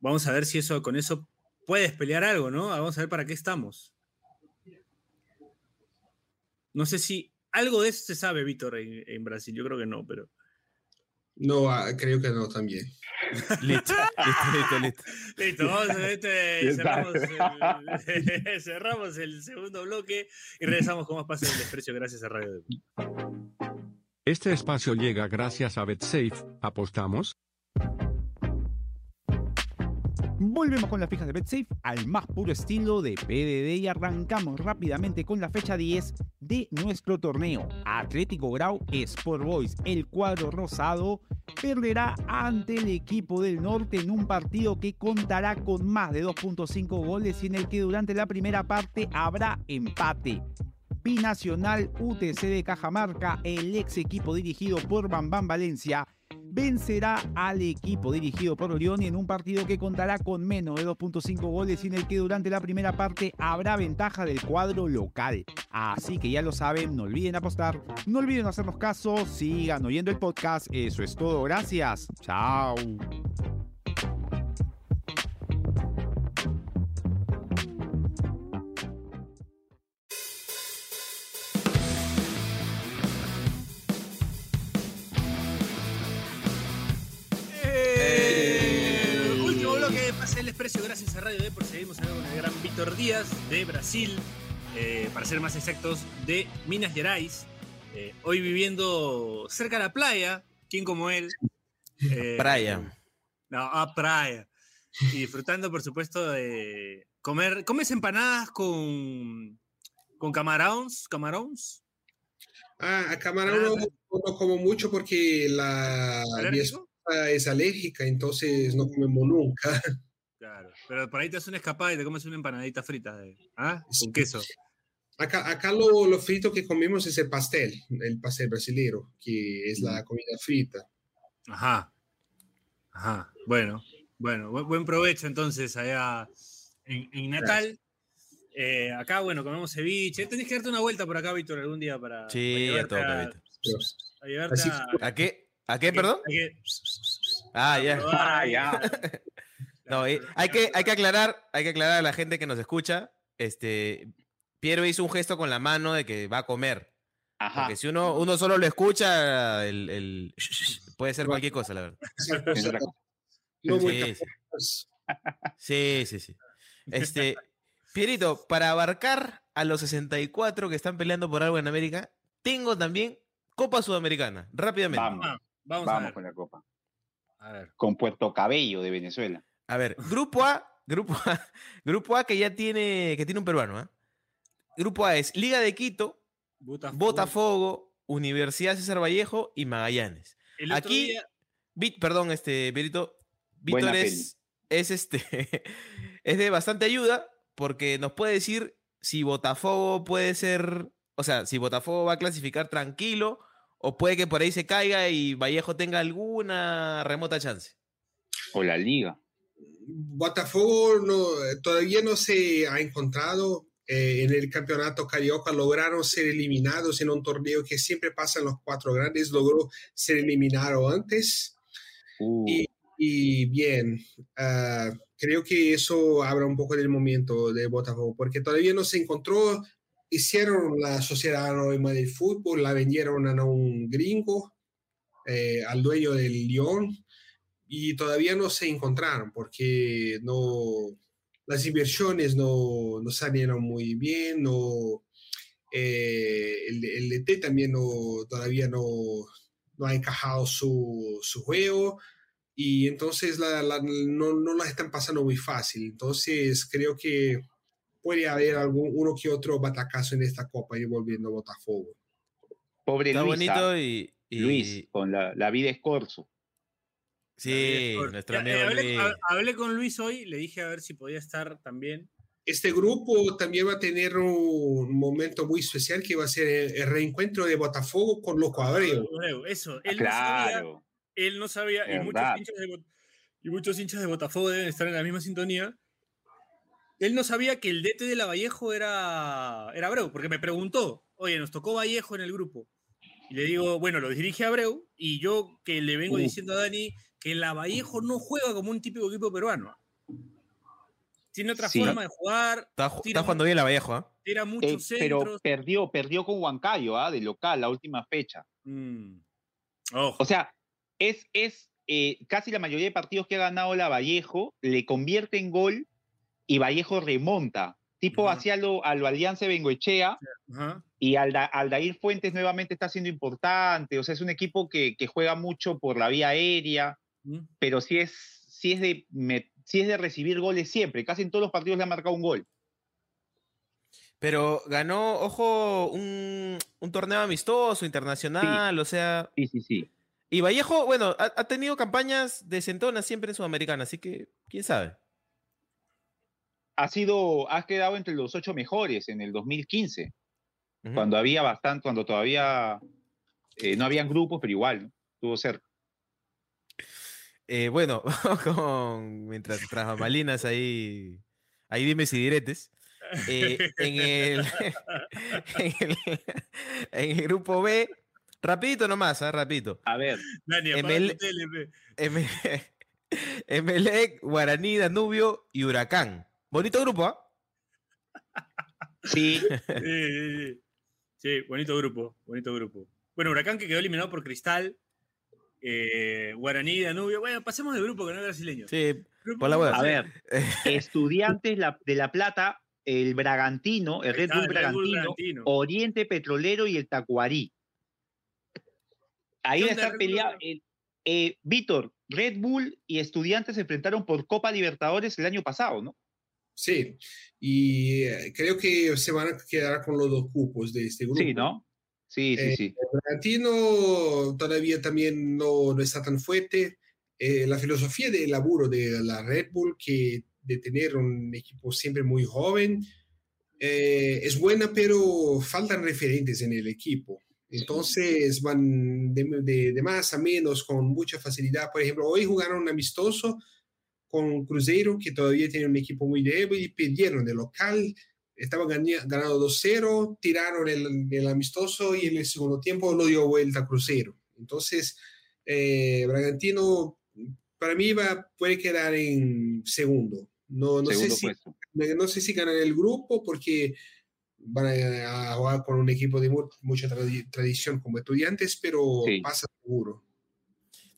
B: vamos a ver si eso con eso puedes pelear algo, ¿no? Vamos a ver para qué estamos. No sé si algo de eso se sabe, Víctor, en, en Brasil. Yo creo que no, pero.
E: No, ah, creo que no también.
D: Listo, listo, listo, listo.
B: Listo, vamos a este,
C: ¿Qué
B: cerramos, el, cerramos el segundo bloque y regresamos con más pases del desprecio gracias a Radio Depor.
F: Este espacio llega gracias a BetSafe. ¿Apostamos?
G: Volvemos con las fijas de BetSafe al más puro estilo de PDD y arrancamos rápidamente con la fecha 10 de nuestro torneo. Atlético Grau Sport Boys, el cuadro rosado, perderá ante el equipo del norte en un partido que contará con más de 2.5 goles y en el que durante la primera parte habrá empate. Binacional UTC de Cajamarca, el ex equipo dirigido por Bambán Valencia, vencerá al equipo dirigido por Orión en un partido que contará con menos de 2.5 goles y en el que durante la primera parte habrá ventaja del cuadro local. Así que ya lo saben, no olviden apostar, no olviden hacernos caso, sigan oyendo el podcast, eso es todo, gracias, chao.
B: Desprecio, gracias a Radio Depor. Seguimos hablando con el gran Víctor Díaz de Brasil, eh, para ser más exactos, de Minas Gerais. Eh, hoy viviendo cerca de la playa, ¿quién como él? Eh,
D: Playa.
B: No, a playa. Y disfrutando, por supuesto, de comer. ¿Comes empanadas con, con camarones? ¿Camarones?
E: Ah, a camarón no, no como mucho porque la, mi esposa es alérgica, entonces no comemos nunca.
B: Claro. Pero por ahí te haces una escapada y te comes una empanadita frita. de- ¿Ah?
E: Sí.
B: Con queso.
E: Acá, acá lo, lo frito que comemos es el pastel, el pastel brasilero, que es la comida frita.
B: Ajá. Ajá. Bueno, bueno, bu- buen provecho entonces allá en, en Natal. Eh, acá, bueno, comemos ceviche. Tenés que darte una vuelta por acá, Víctor, algún día para,
D: Sí,
B: para
D: ya toca,
B: a,
D: Víctor.
B: a llevarte a,
D: ¿A qué? ¿A qué, perdón?
B: a que-
D: Ah,
B: a
D: ya.
C: Ah, ya.
D: No, hay, que, hay que aclarar, hay que aclarar a la gente que nos escucha. Este, Piero hizo un gesto con la mano de que va a comer.
C: Ajá.
D: Porque si uno, uno solo lo escucha, el, el- puede ser cualquier cosa, la verdad. Sí, sí. Sí, sí, sí. Este, Pierito, para abarcar a los 64 que están peleando por algo en América, tengo también Copa Sudamericana, rápidamente.
C: Vamos,
B: vamos, a
C: vamos
B: ver.
C: con la copa.
B: A ver.
C: Con Puerto Cabello de Venezuela.
D: A ver, grupo A, grupo A, grupo A que ya tiene, que tiene un peruano, ¿ah? grupo A es Liga de Quito,
B: Botafogo.
D: Botafogo, Universidad César Vallejo y Magallanes.
B: El
D: Aquí,
B: día-
D: perdón, este, Víctor es, es, este, es de bastante ayuda porque nos puede decir si Botafogo puede ser, o sea, si Botafogo va a clasificar tranquilo o puede que por ahí se caiga y Vallejo tenga alguna remota chance.
C: O la liga.
E: Botafogo no, todavía no se ha encontrado eh, en el campeonato carioca. Lograron ser eliminados en un torneo que siempre pasa en los cuatro grandes. Logró ser eliminado antes.
C: Uh,
E: Y, y bien, ah, creo que eso habla un poco del momento de Botafogo, porque todavía no se encontró. Hicieron la Sociedad Anónima del Fútbol, la vendieron a un gringo, eh, al dueño del Lyon, y todavía no se encontraron porque no, las inversiones no, no salieron muy bien, no, eh, el, el DT también no, todavía no, no ha encajado su, su juego y entonces la, la- no, no la están pasando muy fácil. Entonces creo que puede haber algún uno que otro batacazo en esta copa y volviendo a Botafogo.
C: pobre
D: Está
C: Luis,
D: bonito
C: ah,
D: y, y-
C: Luis, con la, la vida es corso.
D: Sí, nuestro
B: Ya,
D: amigo
B: eh, hablé,
D: Luis.
B: hablé con Luis hoy, le dije a ver si podía estar también.
E: Este grupo también va a tener un momento muy especial que va a ser el, el reencuentro de Botafogo con Loco Abreu.
B: Abreu, Eso, él no sabía,
C: Claro.
B: él no sabía, y muchos, hinchas de, y muchos hinchas de Botafogo deben estar en la misma sintonía. Él no sabía que el DT de la Vallejo era, era Abreu, porque me preguntó, oye, nos tocó Vallejo en el grupo. Y le digo, bueno, lo dirige Abreu, y yo que le vengo
C: Uh.
B: diciendo a Dani que la Vallejo no juega como un típico equipo peruano. Tiene otra
C: Sí.
B: forma de jugar,
D: Está, ju-
B: tira
D: está jugando bien la Vallejo, ¿ah?
B: tira
C: Eh,
B: muchos
C: pero
B: centros.
C: perdió, perdió con Huancayo, ¿ah? de local, la última fecha.
B: Mm. Ojo.
C: O sea, es, es eh, casi la mayoría de partidos que ha ganado la Vallejo, le convierte en gol y Vallejo remonta. Tipo
B: Ajá.
C: hacia lo, a lo Alianza Bengoechea y Alda, Aldair Fuentes nuevamente está siendo importante. O sea, es un equipo que, que juega mucho por la vía aérea, pero sí es, sí es de me- sí es de recibir goles siempre. Casi en todos los partidos le ha marcado un gol.
D: Pero ganó, ojo, un, un torneo amistoso, internacional, o sea.
C: Sí, sí, sí.
D: Y Vallejo, bueno, ha, ha tenido campañas de centona siempre en Sudamericana, así que quién sabe.
C: Ha sido, has quedado entre los ocho mejores en el 2015.
D: Ujú.
C: cuando había bastante, cuando todavía eh, no habían grupos, pero igual, ¿no? estuvo cerca.
D: Eh, bueno, con, mientras tras bambalinas ahí, ahí dime si diretes. Eh, en, el, en, el, en el grupo B, rapidito nomás, ¿ah? rapidito.
C: A ver,
B: Dani,
D: Emelec, Guaraní, Danubio y Huracán. Bonito grupo, ¿ah?
C: sí,
B: Sí, sí, sí. Sí, bonito grupo, bonito grupo. Bueno, Huracán que quedó eliminado por Cristal. eh, Guaraní, Danubio. Bueno, pasemos de grupo que no es brasileño.
D: Sí,
B: Grupo
D: por la
C: a ver, Estudiantes de La Plata, el Bragantino, el Red
B: está,
C: Bull
B: el Red Bull
C: Bragantino. Oriente Petrolero y el Tacuarí. Ahí
B: ¿Qué
C: va a estar
B: Red Bull?
C: peleado. el- eh, Víctor, Red Bull y Estudiantes se enfrentaron por Copa Libertadores el año pasado, ¿no?
E: Sí, y eh, creo que se van a quedar con los dos cupos de este grupo.
C: Sí, ¿no? Sí, sí,
E: Eh,
C: sí.
E: El Bragantino todavía también no, no está tan fuerte. Eh, la filosofía de laburo de la Red Bull, que de tener un equipo siempre muy joven, eh, es buena, pero faltan referentes en el equipo. Entonces van de, de- de más a menos con mucha facilidad. Por ejemplo, hoy jugaron un amistoso con Cruzeiro, que todavía tiene un equipo muy débil, y perdieron de local. Estaban ganando 2-0, tiraron el, el amistoso y en el segundo tiempo lo dio vuelta a Cruzeiro. Entonces, eh, Bragantino, para mí, va, puede quedar en segundo. No, no, sé si, no sé si ganan el grupo porque van a, jugar con un equipo de mu- mucha tradi- tradición como estudiantes, pero
C: Sí.
E: pasa seguro.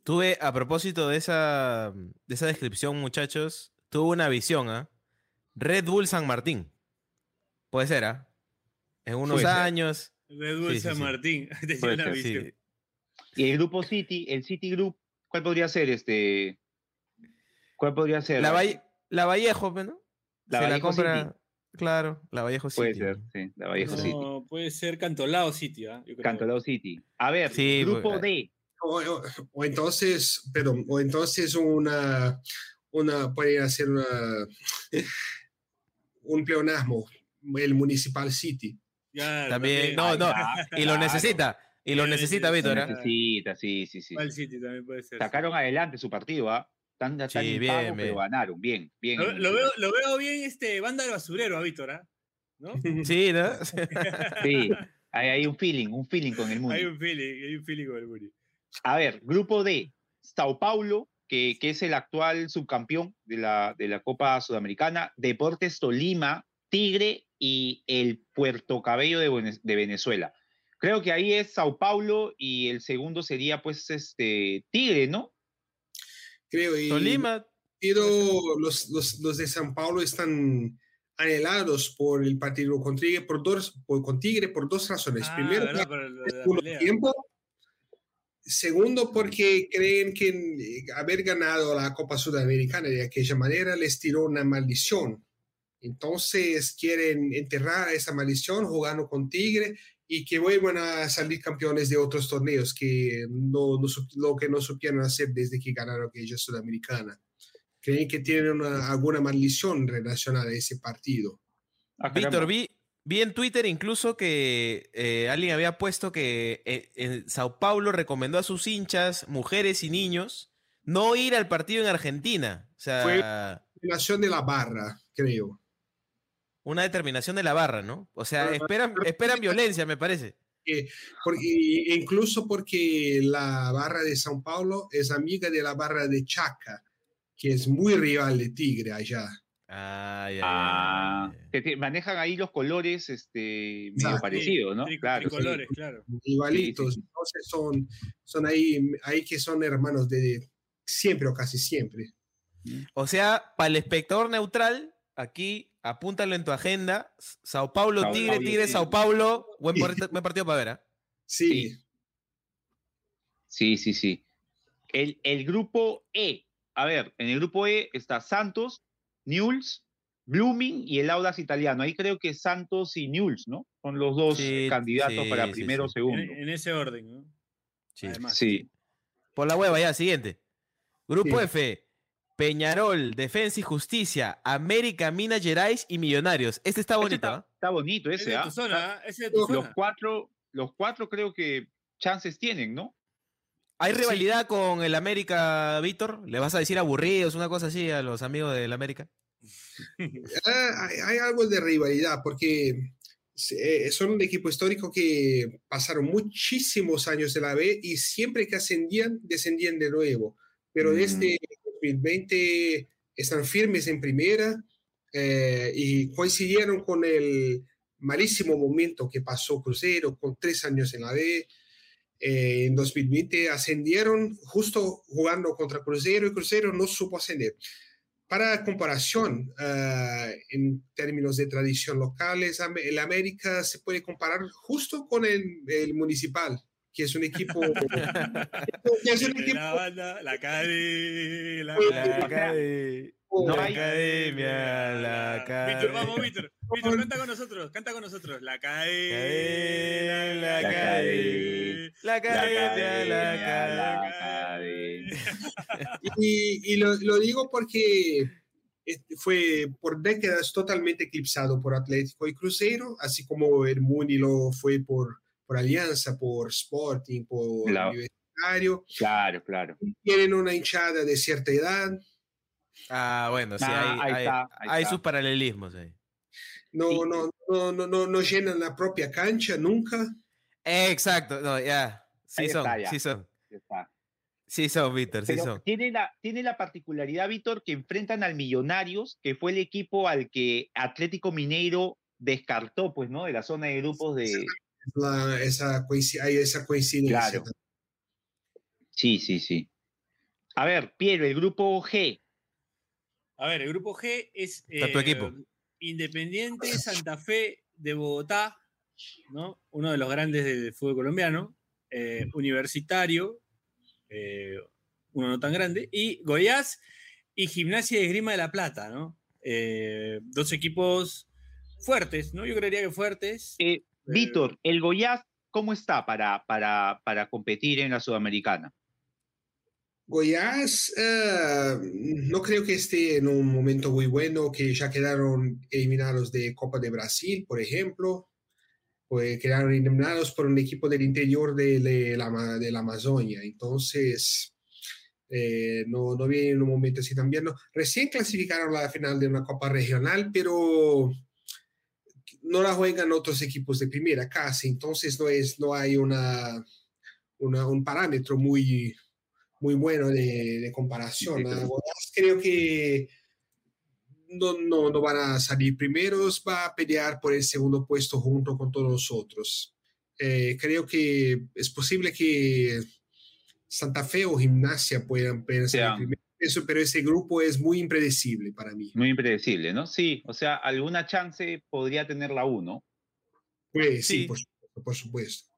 D: Tuve, a propósito de esa, de esa descripción, muchachos, tuve una visión, ¿ah? Red Bull San Martín. Puede ser, ¿ah? En unos
C: Puede
D: años.
B: Red Bull
D: Sí, sí,
B: San
D: sí.
B: Martín. Tenía
C: Puede
B: una
D: Sí.
B: visión.
C: Y el grupo City, el City Group, ¿cuál podría ser este? ¿Cuál podría ser?
D: La, Valle- la Vallejo, pues, ¿no?
C: La
D: Se la
C: Vallejo
D: compra.
C: City.
D: Claro, la Vallejo
C: Puede
D: City.
C: ser, sí, la Vallejo
D: Sí.
C: City.
B: No, puede ser Cantolao City, ¿ah?
C: Cantolao City. A ver,
D: Sí,
C: grupo
D: pues,
C: D.
E: O, o- o entonces, perdón, o entonces una, una puede hacer una, un pleonasmo, el Municipal City.
B: Claro,
D: También, no, no, y lo
C: Claro.
D: necesita, y lo
B: Sí,
D: necesita
B: sí,
D: Víctor.
C: Lo
D: ¿eh?
C: necesita, sí, sí, sí.
B: Mal City también puede ser.
C: Sacaron adelante su partido, ¿ah? Tan, tan
D: Sí, bien,
C: pero
D: bien.
C: ganaron. Bien, bien.
B: Lo, lo veo, lo veo bien este banda del basurero a Víctor, ¿ah? ¿No?
D: Sí, ¿no?
C: Sí, hay, hay un feeling, un feeling con el mundo.
B: Hay un feeling, hay un feeling con el Muri.
C: A ver, grupo D, Sao Paulo, que, que es el actual subcampeón de la, de la Copa Sudamericana, Deportes Tolima, Tigre y el Puerto Cabello de, Vene- de Venezuela. Creo que ahí es Sao Paulo y el segundo sería pues este Tigre, ¿no?
E: Creo. Y,
D: Tolima,
E: Pero los, los, los de San Paulo están anhelados por el partido con Tigre por dos, por, con Tigre por dos razones.
B: Ah,
E: Primero,
B: ¿verdad? Por
E: segundo
B: pelea.
E: tiempo. Segundo, porque creen que eh, haber ganado la Copa Sudamericana de aquella manera les tiró una maldición. Entonces quieren enterrar esa maldición jugando con Tigre y que vuelvan a salir campeones de otros torneos que no, lo que no supieron hacer desde que ganaron aquella Sudamericana. Creen que tienen una- alguna maldición relacionada a ese partido.
C: Ah,
D: Víctor, vi, vi en Twitter incluso que eh, alguien había puesto que eh, en Sao Paulo recomendó a sus hinchas, mujeres y niños, no ir al partido en Argentina. O sea,
E: Nación de la barra, creo.
D: una determinación de la barra, ¿no? O sea, esperan, esperan violencia, me parece.
E: Porque, y- incluso porque la barra de São Paulo es amiga de la barra de Chaca, que es muy rival de Tigre allá.
D: Ah, ya, ya,
C: Ah,
D: ya, ya.
C: que te- manejan ahí los colores este, medio parecidos, ¿no?
B: Tri-
C: Claro. sí.
B: tricolores, claro.
E: Igualitos.
C: Sí, sí, sí.
E: Entonces son, son ahí, ahí que son hermanos de siempre o casi siempre.
D: O sea, para el espectador neutral, aquí apúntalo en tu agenda. Sao Paulo,
C: Sao
D: Tigre, Tigre,
C: sí.
D: Sao Paulo. Buen, part- buen partido para ver.
E: Sí.
C: Sí. Sí, sí, sí. El, el grupo E. A ver, en el grupo E está Santos, Newell's, Blooming y el Audax italiano. Ahí creo que Santos y Newell's, ¿no? Son los dos
D: Sí,
C: candidatos
D: sí,
C: para primero o
D: sí.
C: segundo.
B: En, en ese orden, ¿no?
D: Sí.
B: Además.
C: Sí.
D: Por la hueva, ya, siguiente. Grupo
E: Sí.
D: F. Peñarol, Defensa y Justicia, América, Minas Gerais y Millonarios. Este está bonito,
C: está,
D: ¿ah?
C: está bonito
B: Ese de
C: ¿ah?
B: tu zona. Ese de tu
E: Los
C: Los
B: zona.
C: cuatro, los cuatro creo que chances tienen, ¿no?
D: ¿Hay rivalidad con el América, Víctor? ¿Le vas a decir aburridos, una cosa así a los amigos del América?
E: Ah, hay, hay algo de rivalidad porque eh, son un equipo histórico que pasaron muchísimos años de la B y siempre que ascendían, descendían de nuevo. Pero
C: Mm.
E: desde 2020 están firmes en primera eh, y coincidieron con el malísimo momento que pasó Cruzeiro con tres años en la B. Eh, en 2020 ascendieron justo jugando contra Cruzeiro y Cruzeiro no supo ascender. Para comparación, ah, en términos de tradición locales, el América se puede comparar justo con el, el Municipal, que es un equipo... que es un equipo
B: La banda, la academia, la
E: La
B: academia.
D: Academia,
C: No
D: la
C: hay-
D: academia, la
B: Víctor, vamos,
D: academia.
B: Víctor. Víctor, canta con nosotros, canta con nosotros. La academia,
D: La
B: la
D: academia, la academia, la
C: la
D: academia.
E: Y, y lo, lo digo porque este, fue por décadas totalmente eclipsado por Atlético y Cruzeiro, así como el Muni lo fue por, por Alianza, por Sporting, por
C: Claro.
E: Universitario.
C: Claro, claro.
E: Tienen una hinchada de cierta edad,
D: Ah, bueno, sí,
C: Ah,
D: hay,
C: ahí
D: hay-
C: está, ahí
D: hay
C: está.
D: sus paralelismos ahí.
E: no,
C: Sí.
E: no, no, no, no, no llenan la propia cancha nunca.
D: Exacto, no, ya. Sí
C: Ahí
D: son,
C: está, ya.
D: sí son.
C: Está.
D: Sí son, Víctor, sí son.
C: tiene la, tiene la particularidad, Víctor, que enfrentan al Millonarios, que fue el equipo al que Atlético Mineiro descartó, pues, ¿no? De la zona de grupos de...
E: La- esa, coinci- hay esa coincidencia.
C: Claro. Sí, sí, sí. A ver, Piero, el grupo G.
B: A ver, el grupo G es
D: tu
B: eh,
D: equipo.
B: Independiente Santa Fe de Bogotá, ¿no? Uno de los grandes del fútbol colombiano, eh, Universitario, eh, uno no tan grande, y Goiás y Gimnasia de Grima de la Plata, ¿no? Eh, dos equipos fuertes, ¿no? Yo creería que fuertes.
C: Eh, Víctor, ¿el Goiás cómo está para, para, para competir en la Sudamericana?
E: Goiás eh, no creo que esté en un momento muy bueno, que ya quedaron eliminados de Copa de Brasil, por ejemplo. Pues quedaron eliminados por un equipo del interior de, de la, de la Amazonia. Entonces, eh, no, no viene en un momento así también. No. Recién clasificaron la final de una Copa Regional, pero no la juegan otros equipos de primera casi. Entonces, no, es, no hay una, una un parámetro muy, muy bueno de, de comparación.
C: Sí.
E: Creo que no, no, no van a salir primeros, va a pelear por el segundo puesto junto con todos los otros. Eh, creo que es posible que Santa Fe o Gimnasia puedan,
C: Ya.
E: primero, eso, pero ese grupo es muy impredecible para mí.
C: Muy impredecible, ¿no? Sí, o sea, alguna chance podría tener la U, ¿no?
E: Pues sí. Por supuesto.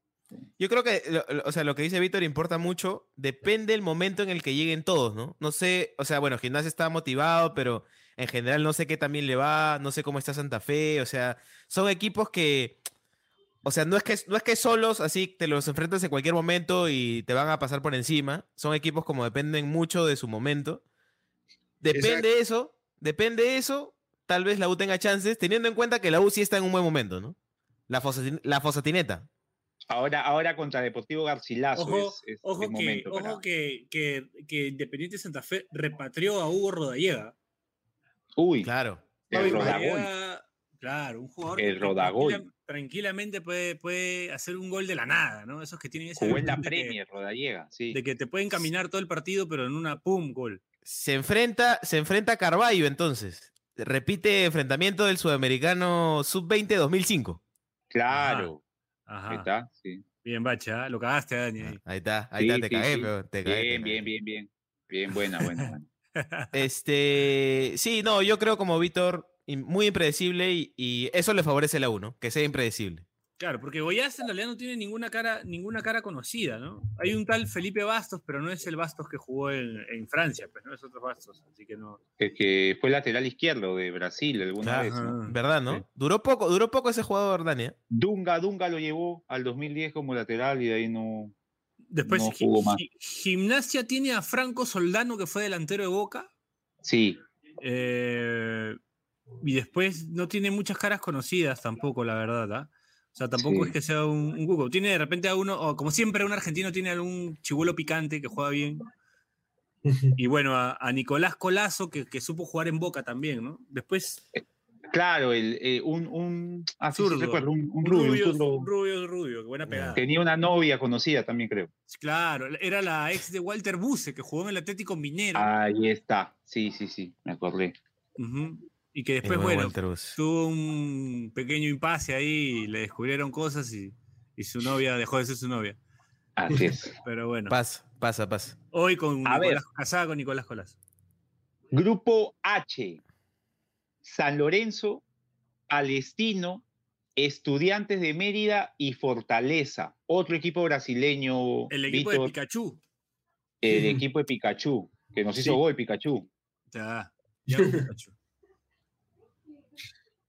D: Yo creo que, o sea, lo que dice Víctor importa mucho. Depende el momento en el que lleguen todos, ¿no? No sé, o sea, bueno, Gimnasia está motivado, pero en general no sé qué también le va, no sé cómo está Santa Fe, o sea, son equipos que, o sea, no es que, no es que solos así te los enfrentas en cualquier momento y te van a pasar por encima. Son equipos como dependen mucho de su momento. Depende de eso, depende de eso, tal vez la U tenga chances, teniendo en cuenta que la U sí está en un buen momento, ¿no? La, fosatin- la fosatineta.
C: Ahora, ahora contra Deportivo Garcilaso
B: Ojo,
C: es, es
B: ojo,
C: el
B: que,
C: momento.
B: ojo
C: para-
B: que, que, que Independiente Santa Fe repatrió a Hugo Rodallega.
C: Uy,
D: Claro.
C: el.
B: Rodallega, Claro, un jugador
C: El
B: que
C: Rodagol.
B: tranquila- tranquilamente puede, puede hacer un gol de la nada, ¿no? Esos que tienen ese
C: Jugó en la
B: que-
C: Premier, Rodallega, sí.
B: de que te pueden caminar todo el partido, pero en una pum, gol.
D: Se enfrenta, se enfrenta a Carballo entonces. Repite enfrentamiento del sudamericano sub-20 2005.
C: Claro,
B: Ajá.
C: ahí está, sí.
B: Bien, Bacha, lo cagaste, Dani. ahí.
D: Ahí está, ahí
C: Sí,
D: está, te
C: sí,
D: cagué,
C: sí.
D: pero te cagué.
C: Bien, bien, bien, bien. Bien, buena, buena. buena.
D: Este, sí, no, yo creo como Víctor, muy impredecible y, y eso le favorece a la 1, que sea impredecible.
B: Claro, porque Goiás en realidad no tiene ninguna cara, ninguna cara conocida, ¿no? Hay un tal Felipe Bastos, pero no es el Bastos que jugó en, en Francia, pues no es otro Bastos, así que no.
C: El que fue lateral izquierdo de Brasil alguna
D: Claro.
C: vez. ¿no?
B: Ajá.
D: ¿Verdad, no?
B: Sí.
D: Duró poco, duró poco ese jugador, Dani. ¿eh?
C: Dunga, Dunga lo llevó al 2010 como lateral y de ahí no.
B: Después,
C: No jugó más.
B: Gi- Gimnasia tiene a Franco Soldano, que fue delantero de Boca,
C: Sí,
B: eh, y después no tiene muchas caras conocidas tampoco, la verdad, ¿ah? O sea, tampoco
C: Sí.
B: es que sea un, un Google. Tiene de repente a uno, como siempre, un argentino tiene algún chivuelo picante que juega bien. Y bueno, a, a Nicolás Colazo, que, que supo jugar en Boca también, ¿no? Después,
C: claro, el, eh, un, un, ah, sí, sí, recuerdo, un, un rubio,
B: rubio,
C: zurdo.
B: rubio, rubio, qué buena pegada.
C: Tenía una novia conocida también, creo.
B: Claro, era la ex de Walter Buse, que jugó en el Atlético Minero.
C: Ahí está. Sí, sí, sí, me acordé.
B: Ujú. Y que después,
D: buen
B: bueno, tuvo un pequeño impasse ahí, le descubrieron cosas y, y su novia dejó de ser su novia.
C: Así es.
B: Pero bueno,
D: Pasa, pasa, pasa.
B: hoy con
C: A ver.
B: Nicolás, casada con Nicolás Colás.
C: Grupo H. San Lorenzo, Palestino, Estudiantes de Mérida y Fortaleza. Otro equipo brasileño.
B: El equipo
C: Víctor,
B: de Pikachu.
C: El equipo de Pikachu, que nos hizo
B: Sí.
C: gol Pikachu.
B: Ya, ya Pikachu.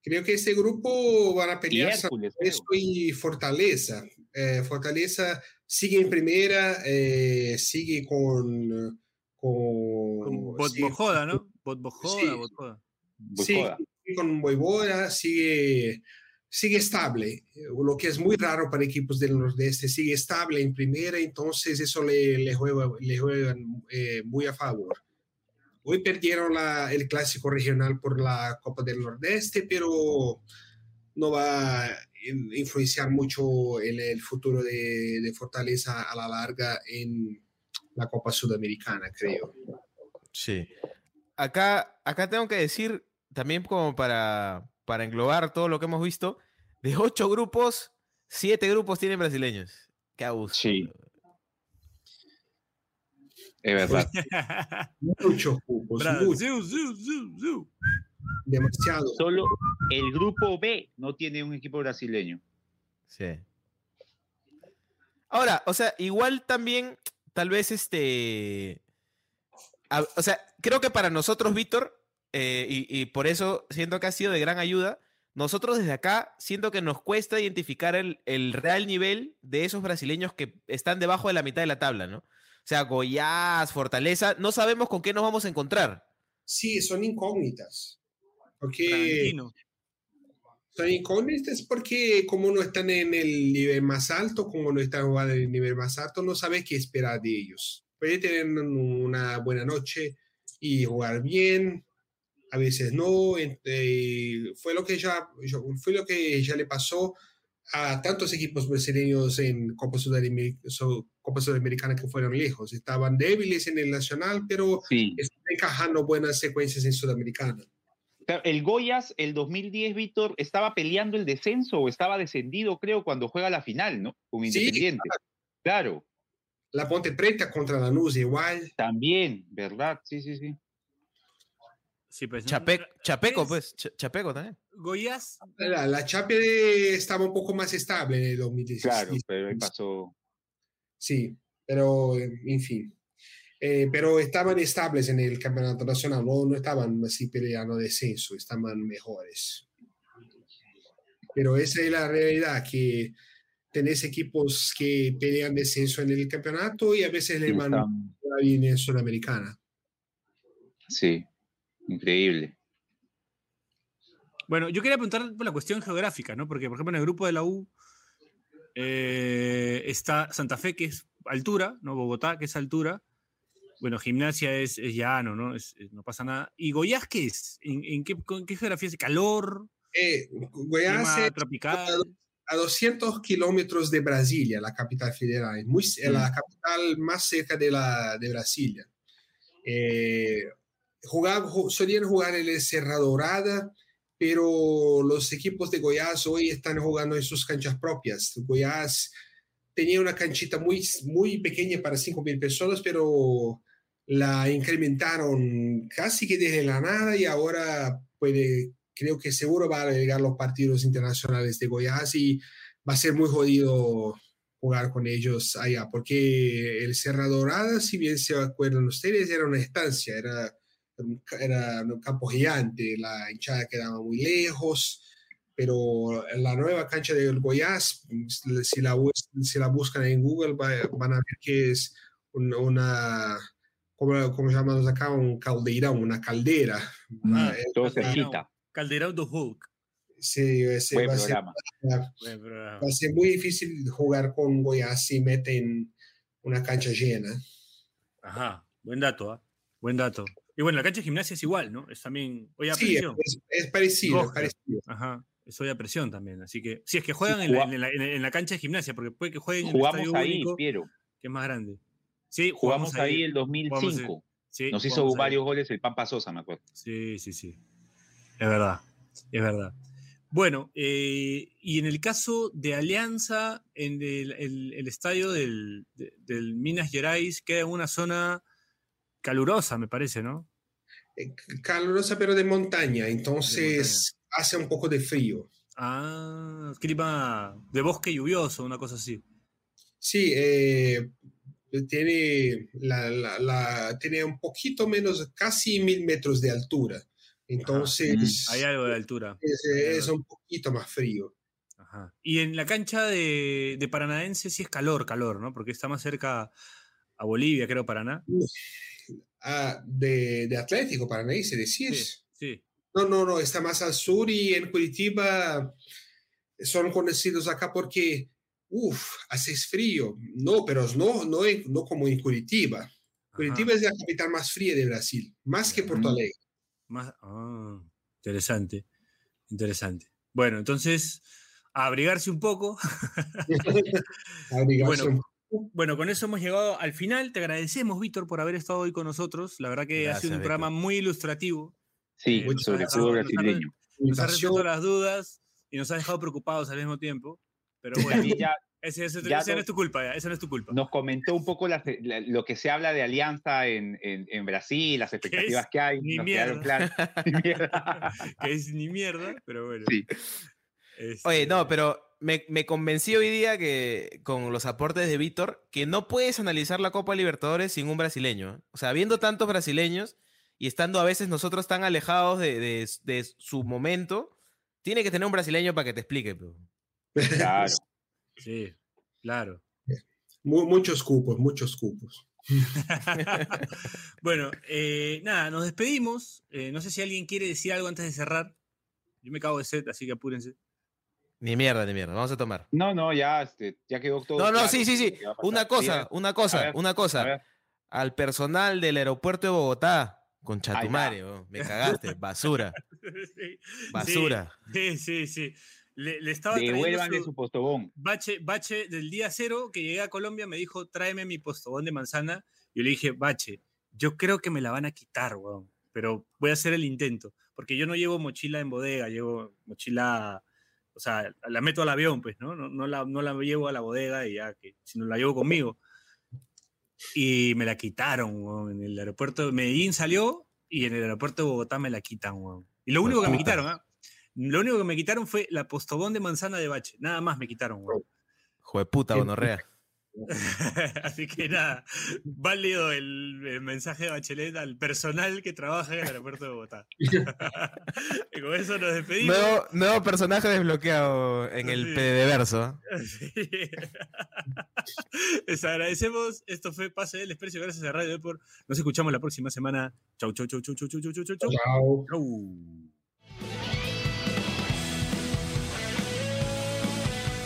E: Creo que este grupo van a pelear
C: Hércules.
E: Lorenzo y Fortaleza. Eh, Fortaleza sigue en primera, eh, sigue con... Con,
B: Con Bot
E: sí,
B: Bojoda, ¿no? Bot Bojoda,
E: Sí.
B: Bot Bojoda.
E: Sí, con Voivoda, sigue, sigue estable, eh, lo que es muy raro para equipos del Nordeste, sigue estable en primera, entonces eso le, le juega, le juegan eh, muy a favor. Hoy perdieron la- el clásico regional por la Copa del Nordeste, pero no va a in- influenciar mucho en el futuro de, de Fortaleza a la larga en la Copa Sudamericana, creo.
D: Sí. Acá, acá tengo que decir, también como para, para englobar todo lo que hemos visto, de ocho grupos, siete grupos tienen brasileños. Qué abuso.
C: Sí. Es verdad.
E: Muchos cupos, muchos,
B: Brasil, ziu, ziu, ziu.
E: demasiado.
C: Solo el grupo B no tiene un equipo brasileño.
D: Sí. Ahora, o sea, igual también, tal vez este. a- o sea, creo que para nosotros, Víctor, eh, y, y por eso siento que ha sido de gran ayuda, nosotros desde acá siento que nos cuesta identificar el, el real nivel de esos brasileños que están debajo de la mitad de la tabla, ¿no? O sea, Goiás, Fortaleza, no sabemos con qué nos vamos a encontrar.
E: Sí, son incógnitas. Porque
B: Bragantino.
E: son incógnitas porque como no están en el nivel más alto, como no están jugando en el nivel más alto, no sabes qué esperar de ellos. Puede tener una buena noche y jugar bien, a veces no. eh, fue lo que ya yo- fue lo que ya le pasó a tantos equipos brasileños en Copa, Sudamer- so- Copa Sudamericana que fueron lejos. Estaban débiles en el Nacional, pero
C: Sí.
E: están encajando buenas secuencias en Sudamericana.
C: El Goyas, el 2010, Víctor, estaba peleando el descenso o estaba descendido, creo, cuando juega la final, ¿no? Con
E: Sí,
C: Independiente. Claro,
E: La Ponte Preta contra Lanús igual.
C: también, ¿verdad? Sí, sí, sí.
B: Sí, pues,
D: Chapeco,
B: es-
D: pues, Ch- Chapeco también.
B: Goiás,
E: La, la Chape estaba un poco más estable en el 2016.
C: Claro, pero ahí pasó.
E: Sí, pero en fin. Eh, pero estaban estables en el campeonato nacional, no, no estaban así peleando descenso, estaban mejores. Pero esa es la realidad, que tenés equipos que pelean descenso en el campeonato y a veces le
C: están-
E: bien en Sudamericana.
C: sí, increíble.
B: Bueno, yo quería preguntar por la cuestión geográfica, ¿no? Porque, por ejemplo, en el grupo de la U eh, está Santa Fe, que es altura, ¿no? Bogotá, que es altura. Bueno, gimnasia es, es llano, ¿no? Es- es- no pasa nada. ¿Y Goiás qué es? ¿En, en qué, con qué geografía es? ¿Calor?
E: Eh, Goiás
B: ¿Clima
E: es
B: tropical?
E: a 200 kilómetros de Brasilia, la capital federal, es muy, es la capital más cerca de, la, de Brasilia. Eh, jugaba- ju- solían jugar en el Serra Dorada, pero los equipos de Goiás hoy están jugando en sus canchas propias. Goiás tenía una canchita muy, muy pequeña para 5.000 personas, pero la incrementaron casi que desde la nada y ahora puede, creo que seguro va a llegar los partidos internacionales de Goiás y va a ser muy jodido jugar con ellos allá, porque el Serra Dorada, si bien se acuerdan ustedes, era una estancia, era, era un campo gigante, la hinchada quedaba muy lejos, pero la nueva cancha del Goiás, si la, si la buscan en Google, va- van a ver que es un- una, ¿cómo, cómo llamamos acá? Un caldeirón, una caldera.
B: Ah,
E: Eh,
C: Todo cerquita.
B: Calderón do Hulk.
E: Sí, ese va, a ser, va a ser muy difícil jugar con Goiás si meten una cancha llena.
B: Ajá, buen dato, ¿ah? Buen dato. Y bueno, la cancha de gimnasia es igual, ¿no? Es también, oye, a
E: Sí,
B: presión.
E: es, es parecido, es parecido.
B: Ajá, es hoy a presión también. Así que, si es que juegan
C: Sí,
B: en, la, en, la, en la- en la cancha de gimnasia, porque puede que jueguen en el
C: Jugamos
B: estadio
C: ahí,
B: único,
C: Piero.
B: que es más grande. Sí,
C: Jugamos ahí el
B: jugamos ahí.
C: 2005.
B: Sí,
C: Nos hizo
B: jugamos ahí.
C: varios goles el Pampa Sosa, me acuerdo.
B: Sí, sí, sí. Es verdad, es verdad. Bueno, eh, y en el caso de Alianza, en el, el- el estadio del, de- del Minas Gerais queda en una zona calurosa, me parece, ¿no?
E: Eh, Calurosa, pero de montaña, entonces hace un poco de frío.
B: Ah, clima de bosque lluvioso, una cosa así.
E: Sí, eh, tiene, la, la- la- tiene un poquito menos, casi mil metros de altura. Entonces,
B: Hay algo de altura.
E: es, es un poquito más frío.
B: Ajá. Y en la cancha de, de Paranaense sí es calor, calor, ¿no? Porque está más cerca a Bolivia, creo, Paraná.
E: Ah, de, de Atlético Paranaense,
B: Sí,
E: decís.
B: sí.
E: No, no, no, está más al sur y en Curitiba son conocidos acá porque, uff, hace frío. No, pero no, no, no como en Curitiba.
B: Ajá.
E: Curitiba es la capital más fría de Brasil, más que Porto
C: Mm.
E: Alegre.
B: Más, ah, interesante, interesante. Bueno, entonces, a abrigarse un poco.
E: Abrigarse
B: Bueno,
E: un
B: Bueno, con eso hemos llegado al final. Te agradecemos, Víctor, por haber estado hoy con nosotros. La verdad que ha
D: Gracias,
B: sido un
D: Víctor.
B: programa muy ilustrativo.
C: Sí,
B: Eh, ha
C: sobre todo
B: nos ha-
C: brasileño.
B: Nos ha resuelto las dudas y nos ha dejado preocupados al mismo tiempo. Pero bueno,
C: ya
B: ese, ese-
C: ya
B: esa no
C: dos-
B: es tu culpa, ya, esa no es tu culpa.
C: nos comentó un poco las- la- lo que se habla de alianza en, en- en Brasil, las expectativas que hay.
B: ni
C: claras. Ni mierda.
B: que es ni mierda, pero bueno.
C: Sí.
D: Oye,
B: Este,
D: no, pero me, me convencí hoy día que con los aportes de Víctor que no puedes analizar la Copa Libertadores sin un brasileño. ¿eh? O sea, viendo tantos brasileños y estando a veces nosotros tan alejados de, de- de su momento, Tiene que tener un brasileño para que te explique. pero-
C: Claro.
B: Sí, claro.
E: Mu- muchos cupos, muchos cupos.
B: bueno, eh, nada, nos despedimos. Eh, no sé si alguien quiere decir algo antes de cerrar. Yo me cago de sed, así que apúrense.
D: Ni mierda, ni mierda. Vamos a tomar.
C: No, no, ya, este, ya quedó todo.
D: No, no,
C: claro
D: sí, sí, sí. Una cosa, una cosa,
C: ver,
D: una cosa. Al personal del aeropuerto de Bogotá, con chatumare, weón, me cagaste, basura,
B: Sí,
D: basura.
B: Sí, sí, sí. Le, le estaba trayendo
C: Devuélvanle
B: su-
C: su postobón.
B: Bache, Bache del día cero que llegué a Colombia me dijo, tráeme mi postobón de manzana. Yo le dije, Bache, yo creo que me la van a quitar, weón, pero voy a hacer el intento, porque yo no llevo mochila en bodega, llevo mochila, o sea, la meto al avión, pues, ¿no? No, no, la, no la llevo a la bodega y ya, que, sino la llevo conmigo. Y me la quitaron, weón, en el aeropuerto de Medellín salió y en el aeropuerto de Bogotá me la quitan, weón. Y lo único que me
D: puta.
B: quitaron, ¿ah? Lo único que me quitaron fue la postobón de manzana de Bache. Nada más me quitaron, weón.
D: Jueputa, gonorrea.
B: Así que nada, válido el, mensaje de Bachelet al personal que trabaja en el aeropuerto de Bogotá. y con eso nos despedimos.
D: Nuevo, personaje desbloqueado en el
B: PDVerso. Les agradecemos. Esto fue Pase del Desprecio. Gracias a Radio Depor. Nos escuchamos la próxima semana. Chau, chau, chau, chau, chau, chau, chau, chau. Chau. chau.